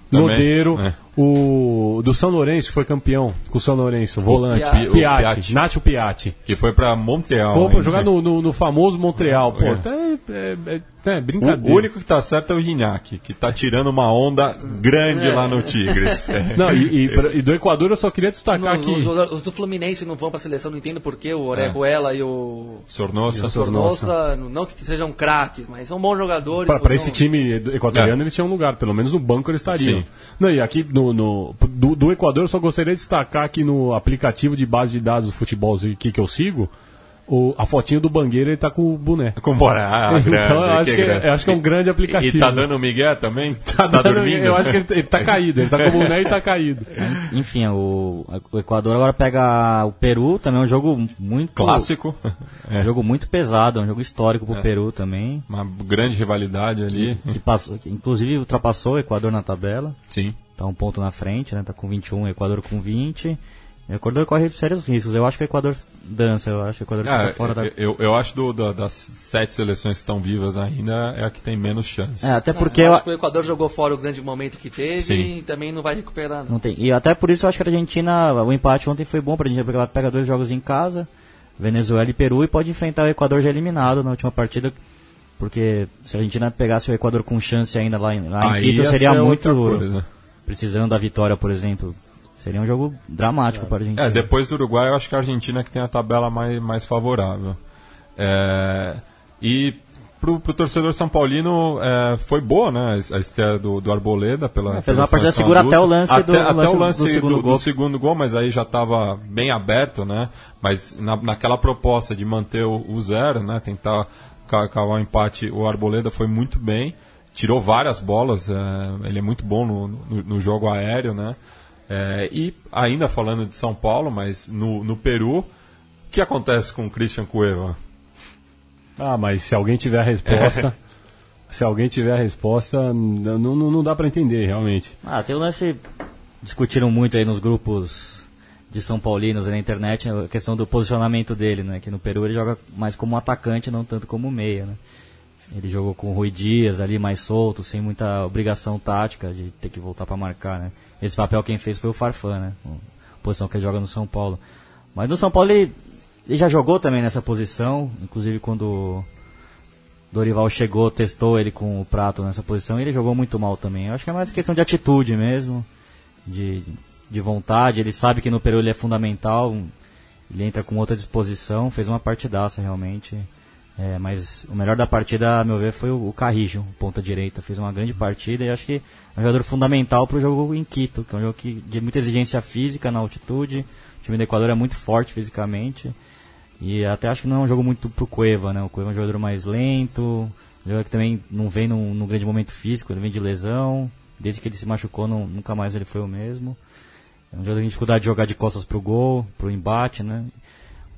também. Lodeiro, É. o do São Lourenço, que foi campeão com o São Lourenço, volante, Piatti. O Piatti, Piatti. Nacho Piatti. Que foi pra Montreal. Foi pra jogar no, no, no famoso Montreal. Pô, É. tá- é, é, é O brincadeira. único que tá certo é o Gignac, que tá tirando uma onda grande lá no Tigres. É. [laughs] Não, e, e pra- e do Equador eu só queria destacar Os, que. os- os do Fluminense não vão pra seleção, não entendo porquê, o Orejuela e o Sornosa. Sornosa, não que sejam craques, mas são bons jogadores. Pra, pra podiam- esse time equatoriano É. eles tinham um lugar, pelo menos no banco eles estariam. Sim. Não, e aqui no, no- do, do Equador eu só gostaria de destacar que no aplicativo de base de dados do futebol que, que eu sigo, o, a fotinho do Bangueira ele tá com o boné. Com bora, ah, [laughs] grande, Então, eu acho que é- grande. eu acho que é um grande E, aplicativo. e tá dando Miguel também? [laughs] Tá dando- dormindo? Eu acho que ele, ele tá caído, ele tá com o boné e tá caído. [laughs] Enfim, o, o Equador agora pega o Peru, também é um jogo muito... Clássico. Um jogo muito pesado, é um jogo histórico pro Peru também. Uma grande rivalidade ali. Que passou, que inclusive ultrapassou o Equador na tabela. Sim. Tá um ponto na frente, né? Tá com 21, o Equador com 20. E o Equador corre sérios riscos. Eu acho que o Equador dança, eu acho que o Equador Ah, fica fora da. eu, eu acho do, da- das sete seleções que estão vivas ainda é a que tem menos chance. É, até porque eu eu, acho que o Equador jogou fora o grande momento que teve Sim. e também não vai recuperar. Não. não tem. E até por isso eu acho que a Argentina, o empate ontem foi bom pra Argentina, porque ela pega dois jogos em casa, Venezuela e Peru, e pode enfrentar o Equador já eliminado na última partida. Porque se a Argentina pegasse o Equador com chance ainda lá em, lá em Aí Quito, ia seria ser muito. coisa. Precisando da vitória, por exemplo. Seria um jogo dramático para a Argentina. É, depois do Uruguai, eu acho que a Argentina que tem a tabela mais, mais favorável. É, e pro, pro torcedor São Paulino é, foi boa, né? A estreia do, do Arboleda pela. É, fez uma partida segura adulta. até o lance até, do- até lance o lance do segundo do, gol. do segundo gol, mas aí já estava bem aberto, né? Mas na, naquela proposta de manter o, o zero, né? Tentar ca- cavar o empate, o Arboleda foi muito bem. Tirou várias bolas, é, ele é muito bom no, no, no jogo aéreo, né? É, e ainda falando de São Paulo, mas no, no Peru, o que acontece com o Christian Cueva? Ah, mas se alguém tiver a resposta. [laughs] se alguém tiver a resposta, não, não, não dá pra entender, realmente. Ah, tem o lance. Discutiram muito aí nos grupos de São Paulinos e na internet a questão do posicionamento dele, né? Que no Peru ele joga mais como um atacante, não tanto como meia, né? Ele jogou com o Rui Dias ali mais solto, sem muita obrigação tática de ter que voltar para marcar, né? Esse papel quem fez foi o Farfan, né? Posição que ele joga no São Paulo. Mas no São Paulo ele, ele já jogou também nessa posição, inclusive quando Dorival chegou, testou ele com o Prato nessa posição e ele jogou muito mal também. Eu acho que é mais questão de atitude mesmo, de, de vontade. Ele sabe que no Peru ele é fundamental, ele entra com outra disposição, fez uma partidaça realmente. É, mas o melhor da partida, a meu ver, foi o, Carrijo, ponta direita. Fez uma grande partida e acho que é um jogador fundamental para o jogo em Quito, que é um jogo que, de muita exigência física na altitude. O time do Equador é muito forte fisicamente. E até acho que não é um jogo muito pro Cueva, né? O Cueva é um jogador mais lento, um jogador que também não vem num, num grande momento físico, ele vem de lesão. Desde que ele se machucou, não- nunca mais ele foi o mesmo. É um jogador que tem dificuldade de jogar de costas pro gol, pro embate, né?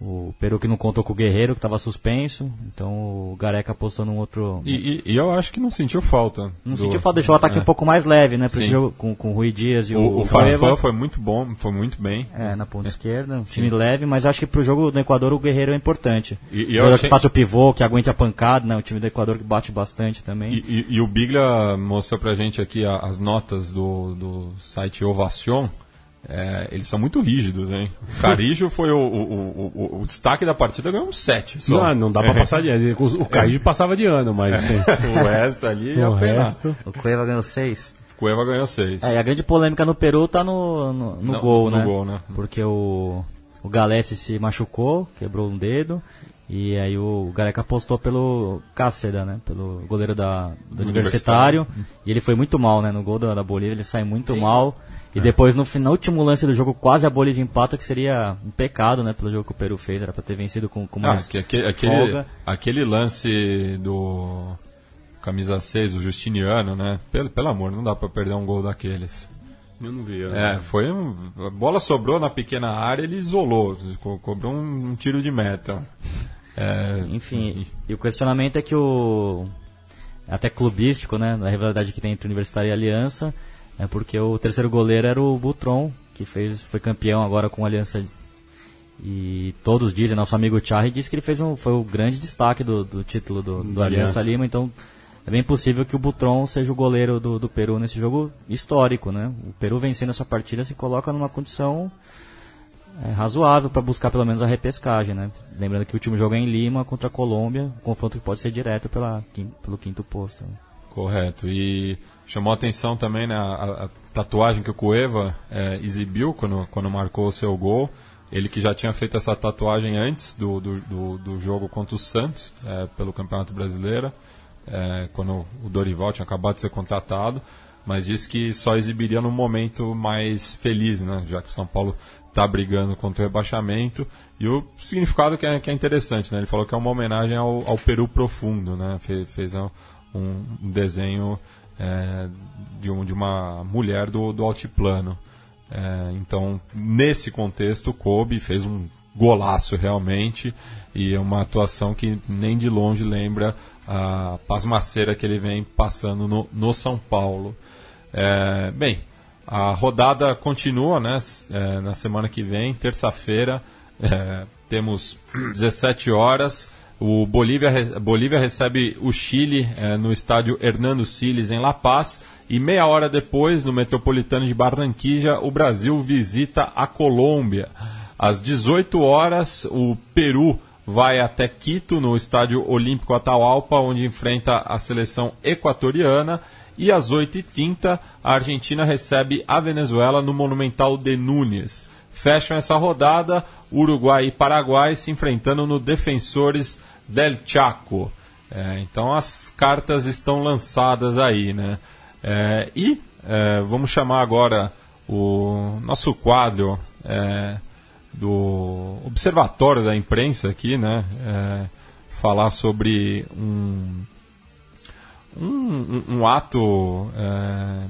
O Peru que não contou com o Guerreiro, que estava suspenso. Então o Gareca apostou num outro. E, e- e eu acho que não sentiu falta. não do- sentiu falta, deixou o ataque é. um pouco mais leve, né? Pra esse jogo com, com o Rui Dias e o, O, o. Farfan foi muito bom, foi muito bem. É, na ponta esquerda, um time leve, mas acho que pro jogo do Equador o Guerreiro é importante. E- e eu jogador achei- que faça o pivô, que aguente a pancada, né? O time do Equador que bate bastante também. E, o Biglia mostrou pra gente aqui as notas do, do site Ovacion. É, eles são muito rígidos, hein? O Carijo foi o, o, o, o- destaque da partida, ganhou um 7. Só. Não, não dá pra passar de ano. O, o Caíjo passava de ano, mas sim. [laughs] o resto ali ia o resto. O Cueva ganhou seis. Cueva ganhou 6. É, e a grande polêmica no Peru tá no, no, no No- gol, no né? gol, né? Porque o, o Galesse se machucou, quebrou um dedo. E aí o Gareca apostou pelo Cáceda, né? Pelo goleiro da, do Universitário. E ele foi muito mal, né? No gol da, da Bolívia ele sai muito mal. E depois no, último lance do jogo quase a Bolívia empata, que seria um pecado, né? Pelo jogo que o Peru fez, era pra ter vencido com, com Ah, mais que, aquele, aquele, folga. aquele lance do camisa 6, o Justiniano, né? Pelo, pelo amor, não dá pra perder um gol daqueles. Eu não vi. eu- É, foi um, a bola sobrou na pequena área, ele isolou, co- cobrou um, um tiro de meta. É, Enfim, e o questionamento é que o. Até clubístico, né? Da rivalidade que tem entre Universitário e Aliança, é porque o terceiro goleiro era o Butron, que fez, foi campeão agora com a Aliança. E todos dizem, nosso amigo Charri disse que ele fez um, foi o grande destaque do, do título do, do Aliança. Lima, então é bem possível que o Butron seja o goleiro do, do Peru nesse jogo histórico, né? O Peru vencendo essa partida se coloca numa condição é, razoável para buscar pelo menos a repescagem, né? Lembrando que o último jogo é em Lima contra a Colômbia, um confronto que pode ser direto pela, pelo quinto posto. né? Correto. E chamou atenção também né, a, a tatuagem que o Cueva é, exibiu quando, quando marcou o seu gol. Ele que já tinha feito essa tatuagem antes do, do, do, do jogo contra o Santos, é, pelo Campeonato Brasileiro, é, quando o Dorival tinha acabado de ser contratado, mas disse que só exibiria no momento mais feliz, né, já que o São Paulo está brigando contra o rebaixamento. E o significado que é, que é interessante, né, ele falou que é uma homenagem ao, ao Peru profundo, né, fez um, um desenho é, de, um, de uma mulher do, do altiplano. É, então, nesse contexto, Kobe fez um golaço realmente e é uma atuação que nem de longe lembra a pasmaceira que ele vem passando no, no São Paulo. É, bem, a rodada continua né, é, na semana que vem, terça-feira, é, temos 17 horas. O Bolívia, Bolívia recebe o Chile é, no estádio Hernando Siles, em La Paz. E meia hora depois, no Metropolitano de Barranquilla, o Brasil visita a Colômbia. Às 18 horas, o Peru vai até Quito, no estádio Olímpico Atahualpa, onde enfrenta a seleção equatoriana. E às 8h30, a Argentina recebe a Venezuela no Monumental de Núñez. Fecham essa rodada, Uruguai e Paraguai se enfrentando no Defensores del Chaco. É, então as cartas estão lançadas aí, né? É, e é, vamos chamar agora o nosso quadro é, do Observatório da Imprensa aqui, né? É, falar sobre um, um, um- ato é,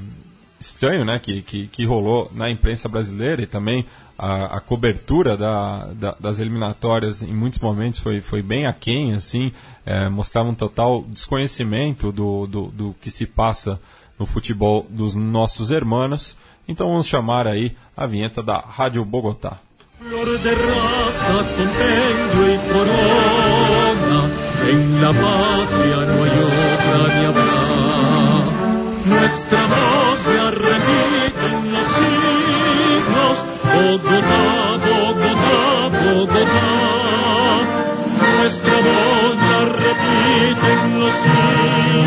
estranho né, que, que, que rolou na imprensa brasileira e também a, a cobertura da, da- das eliminatórias em muitos momentos foi, foi bem aquém, assim, é, mostrava um total desconhecimento do, do, do que se passa no futebol dos nossos hermanos. Então vamos chamar aí a vinheta da Rádio Bogotá. Flor de raza, compendio y corona, en la patria no hay otra ni habrá. Nuestra Bogotá, Bogotá, Bogotá. Nuestra voz ya repite en los siglos,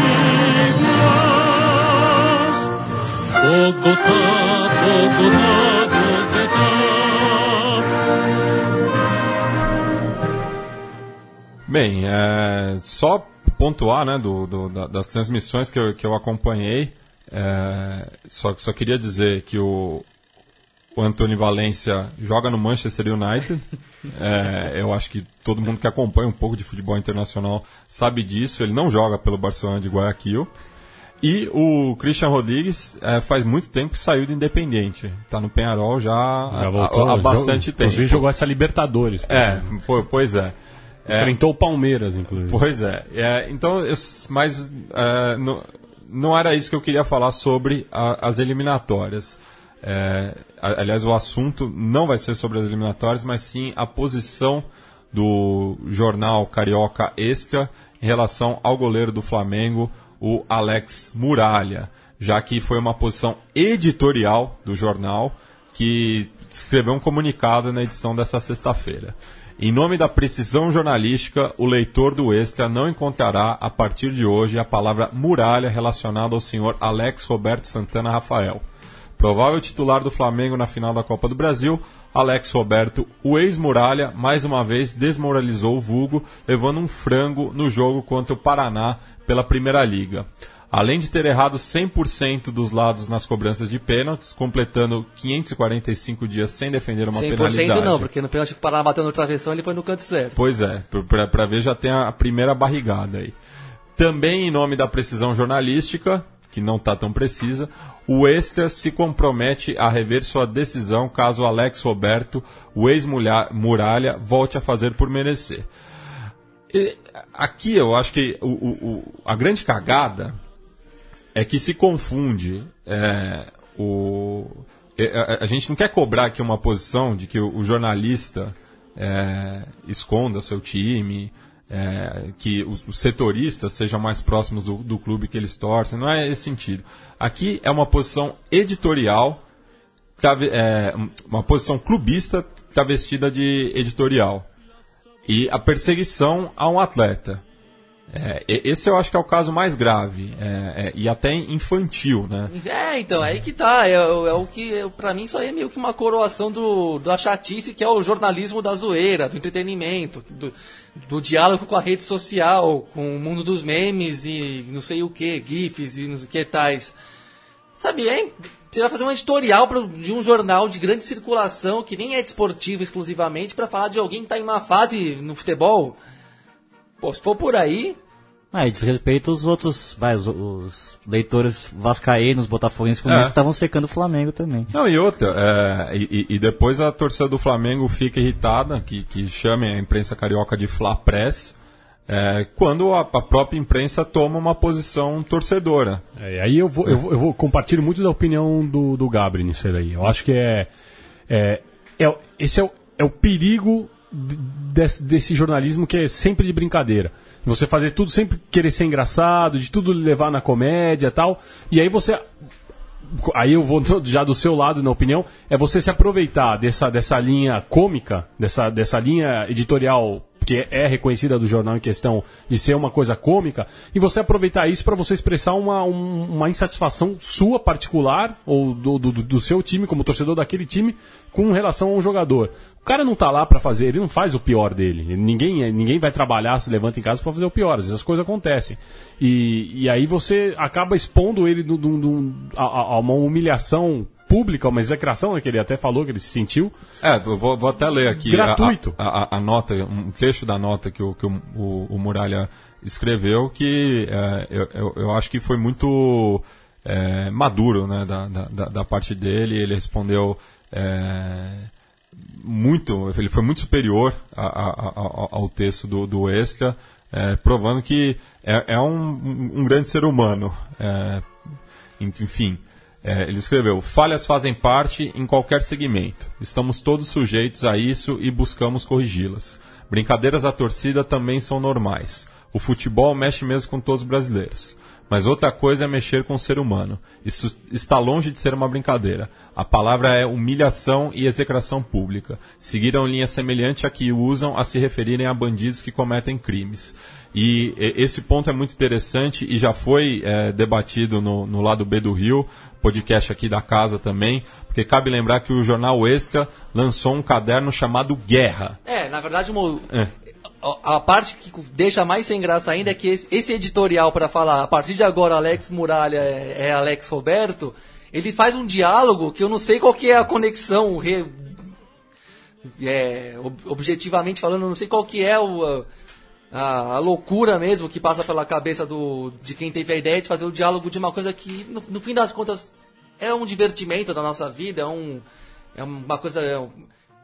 Bogotá, Bogotá, Bogotá. Bem, é, só pontuar né, do, do- da- das transmissões que eu, que eu acompanhei, é, só, só queria dizer que o, o Antônio Valência joga no Manchester United. É, eu acho que todo mundo que acompanha um pouco de futebol internacional sabe disso. Ele não joga pelo Barcelona de Guayaquil. E o Christian Rodrigues é, faz muito tempo que saiu do Independente. Está no Penharol já, Já há- voltou, há, há bastante jogou- tempo. Inclusive jogou essa Libertadores. É, po- pois é. É, Enfrentou o Palmeiras, inclusive. Pois é. É, então, eu, mas é, não, não era isso que eu queria falar sobre a- as eliminatórias. É, aliás, o assunto não vai ser sobre as eliminatórias, mas sim a posição do jornal Carioca Extra em relação ao goleiro do Flamengo, o Alex Muralha, já que foi uma posição editorial do jornal que escreveu um comunicado na edição dessa sexta-feira. Em nome da precisão jornalística, o leitor do Extra não encontrará, a partir de hoje, a palavra muralha relacionada ao senhor Alex Roberto Santana Rafael. Provável titular do Flamengo na final da Copa do Brasil, Alex Roberto, o ex-muralha, mais uma vez desmoralizou o vulgo, levando um frango no jogo contra o Paraná pela Primeira Liga. Além de ter errado 100% dos lados nas cobranças de pênaltis, completando 545 dias sem defender uma 100% penalidade. não, porque no pênalti que o Paraná bateu no travessão, ele foi no canto certo. Pois é, para ver já tem a primeira barrigada aí. Também em nome da precisão jornalística, que não está tão precisa, o Extra se compromete a rever sua decisão caso Alex Roberto, o ex-muralha, volte a fazer por merecer. E, aqui eu acho que o, o, a grande cagada é que se confunde é, o. é, A, a gente não quer cobrar aqui uma posição de que o, o jornalista é, esconda seu time, é, que os, os setoristas sejam mais próximos do, do clube que eles torcem, não é esse sentido. Aqui é uma posição editorial, trave- é, uma posição clubista travestida de editorial. E a perseguição a um atleta. É, esse eu acho que é o caso mais grave é, é, e até infantil, né? É, então, aí que tá. É, o- é o que, é, pra mim, isso aí é meio que uma coroação do, da chatice que é o jornalismo da zoeira, do entretenimento, do, do diálogo com a rede social, com o mundo dos memes e não sei o que, GIFs e não sei o que tais. Sabe, é, você vai fazer um editorial de um jornal de grande circulação, que nem é desportivo exclusivamente, pra falar de alguém que tá em má fase no futebol. Pô, se for por aí, Ah, e desrespeita os outros, vai, os, os leitores vascaínos, botafoguenses, fluminenses É. que estavam secando o Flamengo também. Não, e outra, é, e, e- depois a torcida do Flamengo fica irritada, que, que chamem a imprensa carioca de Fla Press, é, quando a, a própria imprensa toma uma posição torcedora. É, aí eu vou, eu vou, eu vou compartilho muito da opinião do, do Gabri nisso aí. Eu acho que é, é, é esse é o, é o perigo desse, desse jornalismo que é sempre de brincadeira. Você fazer tudo sempre querer ser engraçado, de tudo levar na comédia tal. E aí você aí eu vou [laughs] já do seu lado, na opinião, é você se aproveitar dessa, dessa linha cômica, dessa, dessa linha editorial que é reconhecida do jornal em questão de ser uma coisa cômica, e você aproveitar isso para você expressar uma, um- uma insatisfação sua particular, ou do, do, do seu time, como torcedor daquele time, com relação a um jogador. O cara não tá lá para fazer, ele não faz o pior dele. Ninguém, ninguém vai trabalhar, se levanta em casa para fazer o pior. Às vezes as coisas acontecem. E, e aí você acaba expondo ele do- do- do- a- a uma humilhação pública, uma execração, né, que ele até falou que ele se sentiu. É, eu vou, vou até ler aqui Gratuito. A, a- a nota, um trecho da nota que o, que o, o- o Muralha escreveu, que é, eu, eu, eu acho que foi muito é, maduro né, da, da, da- parte dele. Ele respondeu é, muito, ele foi muito superior a- a- ao, texto do, do Extra, é, provando que é, é um, um- um grande ser humano. É, enfim, é, ele escreveu: falhas fazem parte em qualquer segmento. Estamos todos sujeitos a isso e buscamos corrigi-las. Brincadeiras da torcida também são normais. O futebol mexe mesmo com todos os brasileiros. Mas outra coisa é mexer com o ser humano. Isso está longe de ser uma brincadeira. A palavra é humilhação e execração pública. Seguiram linha semelhante a que usam a se referirem a bandidos que cometem crimes. E esse ponto é muito interessante e já foi eh, debatido no, no lado B do Rio, podcast aqui da casa também, porque cabe lembrar que o jornal Extra lançou um caderno chamado Guerra. É, na verdade, uma- É. a, parte que deixa mais sem graça ainda é que esse, editorial para falar a partir de agora Alex Muralha é, é Alex Roberto, ele faz um diálogo que eu não sei qual que é a conexão, re- é, ob- objetivamente falando, eu não sei qual que é o, a, a loucura mesmo que passa pela cabeça do, de quem teve a ideia de fazer o diálogo de uma coisa que, no, no fim das contas, é um divertimento da nossa vida, é, um, é uma coisa. É um,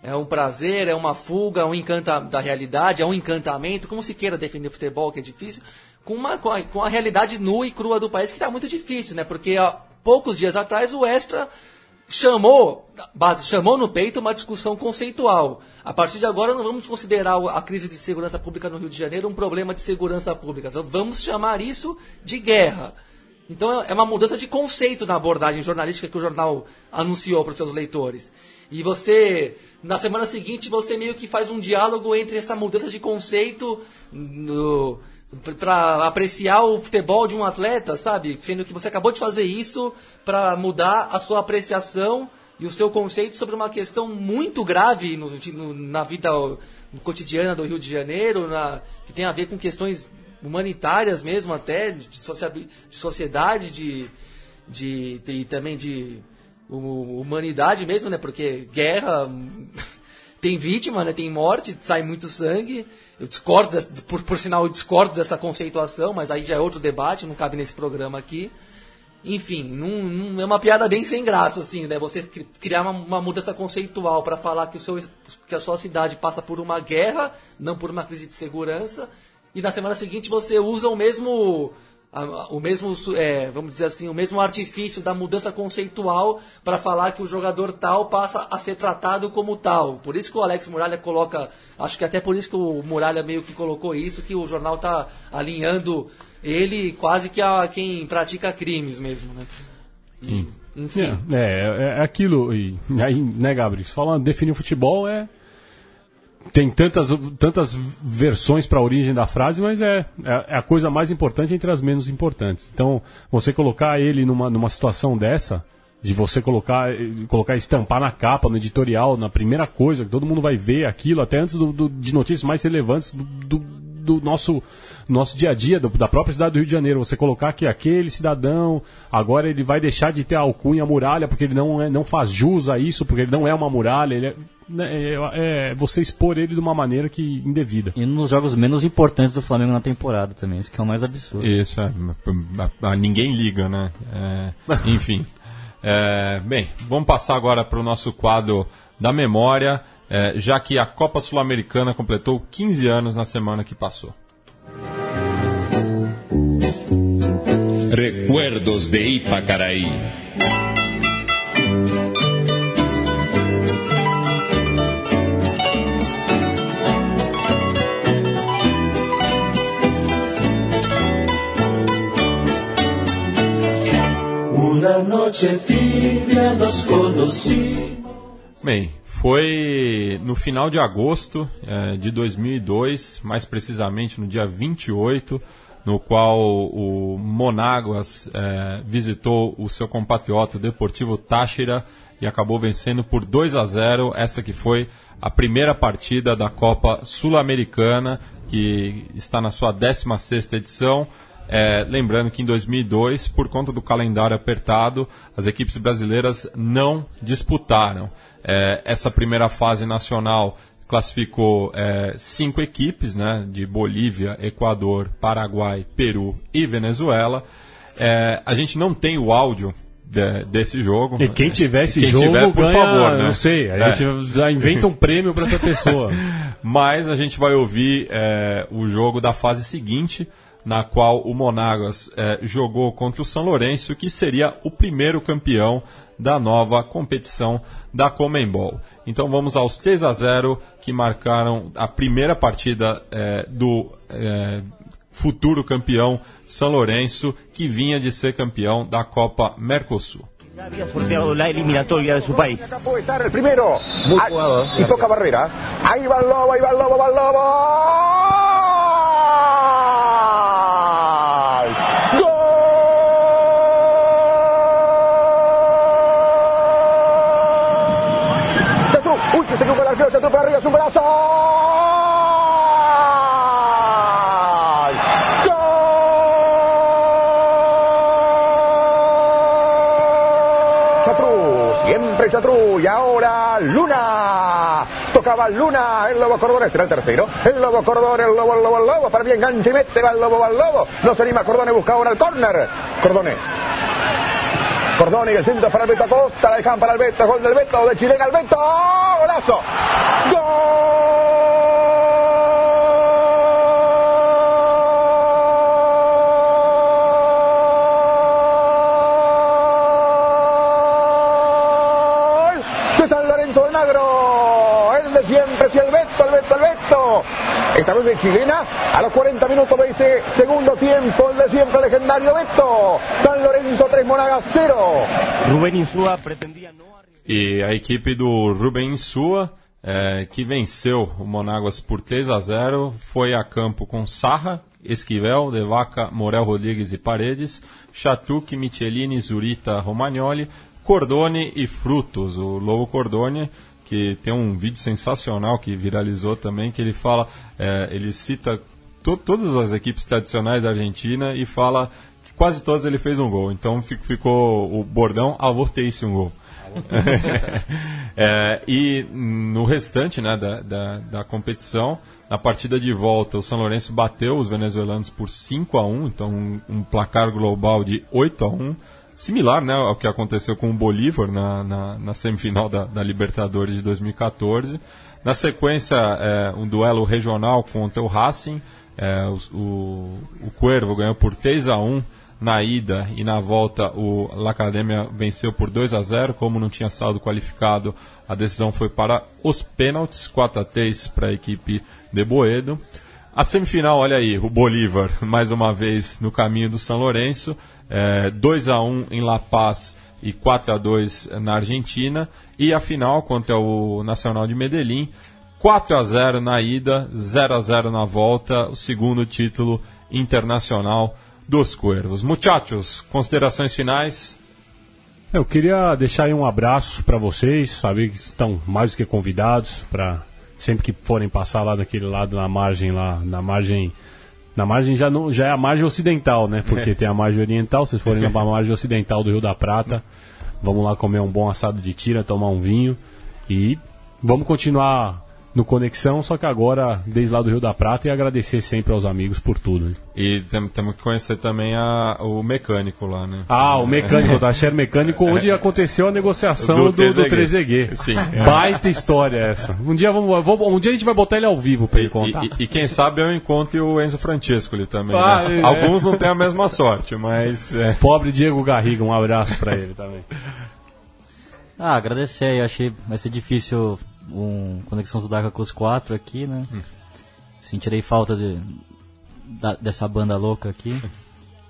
é um prazer, é uma fuga, é um encanta da realidade, é um encantamento, como se queira defender o futebol, que é difícil, com, uma, com, a, com a realidade nua e crua do país, que está muito difícil, né? Porque há poucos dias atrás o Extra chamou, chamou no peito uma discussão conceitual. A partir de agora não vamos considerar a crise de segurança pública no Rio de Janeiro um problema de segurança pública. Então, Vamos chamar isso de guerra. Então é uma mudança de conceito na abordagem jornalística que o jornal anunciou para os seus leitores. E você, na semana seguinte, você meio que faz um diálogo entre essa mudança de conceito para apreciar o futebol de um atleta, sabe? Sendo que você acabou de fazer isso para mudar a sua apreciação e o seu conceito sobre uma questão muito grave no, no, na vida cotidiana do Rio de Janeiro, na, que tem a ver com questões humanitárias mesmo até, de, de sociedade, de, de, de, também de humanidade mesmo, né? Porque guerra [laughs] tem vítima, né? Tem morte, sai muito sangue. Eu discordo, por, por sinal, eu discordo dessa conceituação, mas aí já é outro debate, não cabe nesse programa aqui. Enfim, não é uma piada bem sem graça, assim, né? Você criar uma, uma mudança conceitual para falar que, o seu, que a sua cidade passa por uma guerra, não por uma crise de segurança, e na semana seguinte você usa o mesmo o mesmo é, vamos dizer assim o mesmo artifício da mudança conceitual para falar que o jogador tal passa a ser tratado como tal. Por isso que o Alex Muralha coloca acho que até por isso que o Muralha meio que colocou isso que o jornal está alinhando ele quase que a quem pratica crimes mesmo né? E, enfim. É, é, é aquilo e aí né Gabriel falando definir o futebol é tem tantas, tantas versões para a origem da frase, mas é, é, é, a coisa mais importante entre as menos importantes. Então, você colocar ele numa, numa situação dessa, de você colocar, colocar estampar na capa, no editorial, na primeira coisa, que todo mundo vai ver aquilo, até antes do, do de notícias mais relevantes do, do, do nosso, nosso dia a dia, do, da própria cidade do Rio de Janeiro. Você colocar que aquele cidadão, agora ele vai deixar de ter a alcunha muralha, porque ele não, é, não faz jus a isso, porque ele não é uma muralha, ele é né, é, é, você expor ele de uma maneira que indevida. E nos jogos menos importantes do Flamengo na temporada também, isso que é o mais absurdo. Isso, é, a, a, ninguém liga, né? É, [laughs] enfim. É, bem, vamos passar agora para o nosso quadro da memória, é, já que a Copa Sul-Americana completou 15 anos na semana que passou. Recuerdos de Ipacaraí. Una noche tibia nos Bem, foi no final de agosto é, de 2002, mais precisamente no dia 28, no qual o Monáguas é, visitou o seu compatriota Deportivo Táchira e acabou vencendo por 2 a 0. Essa que foi a primeira partida da Copa Sul-Americana, que está na sua 16ª edição. É, lembrando que em 2002, por conta do calendário apertado, as equipes brasileiras não disputaram. É, essa primeira fase nacional classificou é, cinco equipes, né, de Bolívia, Equador, Paraguai, Peru e Venezuela. É, a gente não tem o áudio de, desse jogo. E quem tiver esse quem jogo tiver, por ganha, favor, né? não sei, a é. gente já inventa um prêmio para essa pessoa. [laughs] Mas a gente vai ouvir é, o jogo da fase seguinte, na qual o Monagas eh, jogou contra o São Lourenço, que seria o primeiro campeão da nova competição da Comembol. Então vamos aos 3 a 0 que marcaram a primeira partida eh, do eh, futuro campeão São Lourenço, que vinha de ser campeão da Copa Mercosul. Ya había sorteado la eliminatoria de su país. Acá puede estar el primero. Muy jugado. Y toca barrera. Ahí va el lobo, ahí va el lobo, va el lobo. Luna, el lobo Cordones será el tercero. El lobo Cordone, el lobo, el lobo, el lobo. Para bien enganche y mete, va el lobo, va el lobo. No se anima Cordone, busca ahora el córner. Cordone. Cordone y el centro para el Beto Acosta, la dejan para el Beto, gol del Beto, de Chilena al Beto, golazo, San esta vez de chilena, a los 40 minutos de este segundo tiempo, el de siempre legendario Beto. San Lorenzo 3, Monagas 0. Rubén Insúa pretendía no E a equipe do Rubem Insua, é, que venceu o Monagas por 3 a 0 foi a campo com Sarra, Esquivel, Devaca, Morel Rodrigues e Paredes, Chatruc, Michelini, Zurita, Romagnoli, Cordone e Frutos. O Lobo Cordone, que tem um vídeo sensacional que viralizou também, que ele fala, é, ele cita to todas as equipes tradicionais da Argentina e fala que quase todas ele fez um gol. Então fi- ficou o bordão, avortei-se um gol. [laughs] É, e no restante né, da, da, da competição, na partida de volta, o São Lourenço bateu os venezuelanos por 5 a 1 então um, um placar global de 8 a 1 similar né, ao que aconteceu com o Bolívar na, na, na semifinal da, da Libertadores de 2014. Na sequência, é, um duelo regional contra o Racing. É, o, o, o Cuervo ganhou por 3 a 1 na ida e na volta o La Academia venceu por 2 a 0 como não tinha saldo qualificado a decisão foi para os pênaltis 4 a 3 para a equipe de Boedo a semifinal olha aí o Bolívar [laughs] mais uma vez no caminho do São Lourenço é, 2 a 1 em La Paz e 4 a 2 na Argentina e a final contra o Nacional de Medellín 4 a 0 na ida 0 a 0 na volta o segundo título internacional dos Cuervos. Muchachos, considerações finais? Eu queria deixar um abraço para vocês, saber que estão mais do que convidados para sempre que forem passar lá daquele lado na margem lá, na margem na margem já não, já é a margem ocidental, né? Porque [laughs] tem a margem oriental, se vocês forem na [laughs] margem ocidental do Rio da Prata, vamos lá comer um bom assado de tira, tomar um vinho e vamos continuar no Conexão, só que agora desde lá do Rio da Prata e agradecer sempre aos amigos por tudo. E tem- temos que conhecer também a- o mecânico lá, né? Ah, o mecânico, o Tacher Mecânico, [laughs] onde aconteceu a negociação Do do, do, 3G. 3G. Sim. Baita história essa. Um dia, vamos, eu vou- um dia a gente vai botar ele ao vivo pra ele E, contar. e- e quem sabe eu encontre o Enzo Francesco ali também. Ah, né? é. Alguns não têm a mesma sorte, mas. é. Pobre Diego Garriga, um abraço pra ele também. Ah, agradecer aí, achei vai ser difícil um Conexão Sudaca com os quatro aqui, né? Sentirei falta de, da- dessa banda louca aqui.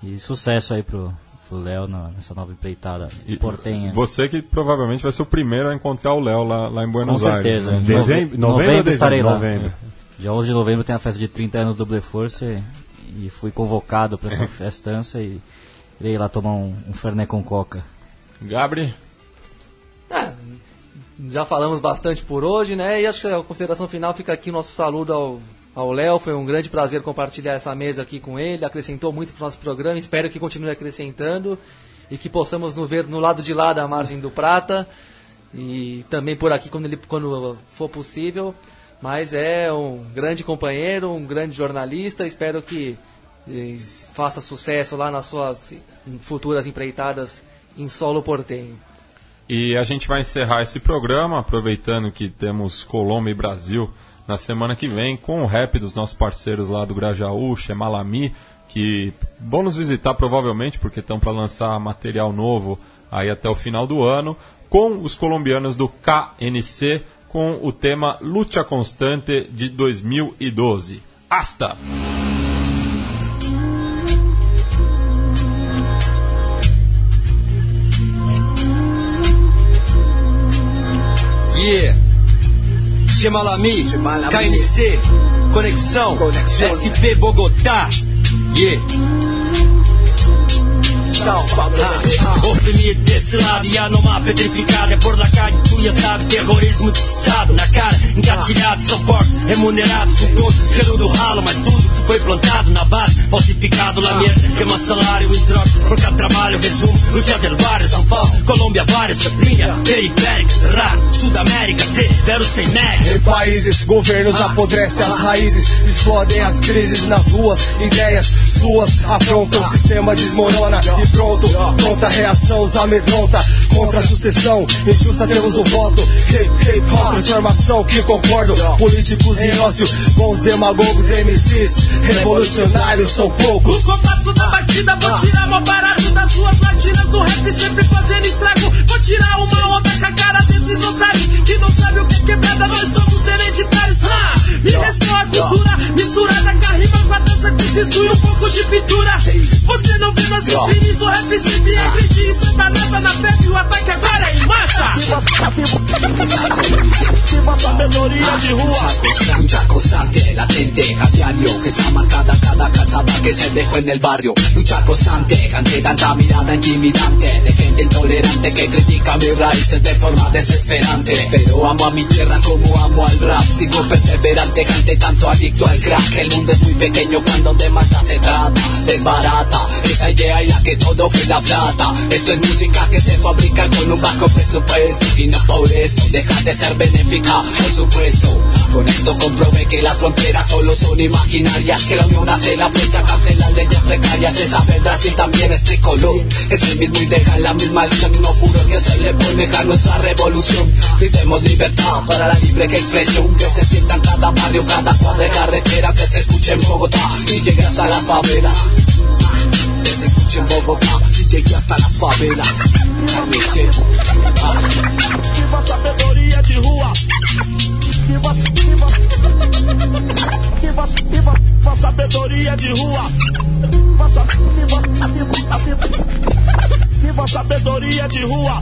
E sucesso aí pro pro Léo nessa nova empreitada E portenha. Você que provavelmente vai ser o primeiro a encontrar o Léo lá, lá em Com Buenos certeza. Aires. Né? Dezembro- nove- novembro ou dezembro? estarei lá. Novembro. Dia 11 de novembro tem a festa de 30 anos do Double Force e, e fui convocado para essa [laughs] festança e irei lá tomar um, um Fernet com coca. Gabri? Já falamos bastante por hoje, né? E acho que a consideração final fica aqui o nosso saludo ao ao Léo. Foi um grande prazer compartilhar essa mesa aqui com ele. Acrescentou muito para o nosso programa. Espero que continue acrescentando e que possamos nos ver no lado de lá da margem do Prata e também por aqui quando, ele, quando for possível. Mas é um grande companheiro, um grande jornalista. Espero que eh, faça sucesso lá nas suas futuras empreitadas em solo portenho. E a gente vai encerrar esse programa, aproveitando que temos Colômbia e Brasil na semana que vem, com o rap dos nossos parceiros lá do Grajaú, Chemalami, que vão nos visitar provavelmente, porque estão para lançar material novo aí até o final do ano, com os colombianos do KNC, com o tema Lucha Constante de 2012. Hasta! Yeah. Chemalami, KNC, Conexão, SP Bogotá. Yeah. Ah, Oprimir desse lado e a noma petrificada. É por la calle, tu já sabe, terrorismo de estado. Na cara, engatilhados, são porcos, remunerados. Com todos, querendo do ralo, mas tudo que foi plantado na base, falsificado, la mierda, queima salário em troca, por cada trabalho, resumo, luta del barrio, São Paulo, Colômbia, várias, linha, periféricas, raro, Sudamérica, severo sem média. Em países, governos apodrecem as raízes, explodem as crises nas ruas, ideias suas afrontam, o sistema desmorona e pronto, pronta a reação, os amedronta contra a sucessão, injusta temos o voto, hip hip transformação que concordo, políticos em ócio, bons demagogos, MCs, revolucionários são poucos. O compasso da batida, vou tirar uma barato das ruas latinas do rap, sempre fazendo estrago. Vou tirar uma onda com a cara desses otários que não sabem o que é quebrada, nós somos hereditários. Ah, me restou a cultura, me tipos de pintura. Você não vê nas vitrines o rap sempre entre dia e Santa Nata na febre. O ataque agora é em massa. Viva a sabedoria de rua. Lucha constante, latente, a diario Que está marcada cada calzada que se dejó en el barrio Lucha constante, ante tanta mirada intimidante De gente intolerante que critica mis raíces de forma desesperante Pero amo a mi tierra como amo al rap Sigo perseverante, ante tanto adicto al crack El mundo es muy pequeño cuando de mata se trata Desbarata esa idea y la que todo la plata Esto es música que se fabrica con un bajo presupuesto. Y no por esto deja de ser benéfica, por supuesto. Con esto comprobé que las fronteras solo son imaginarias. Que la unión hace la fuerza, cambia las leyes precarias. Esta vez Brasil también es tricolor. Es el mismo ideal, la misma lucha, el mismo furor Que se le pone a nuestra revolución. Gritemos libertad para la libre expresión. Que se sienta en cada barrio, cada cuadra de carretera Que se escuche en Bogotá llegue hasta las favelas Que se escuche en Bogotá llegue hasta las favelas ah. Viva sabedoria de rua. Viva, viva, viva, viva, viva sabedoria de rua. Viva, viva, viva, viva, viva sabedoria de rua.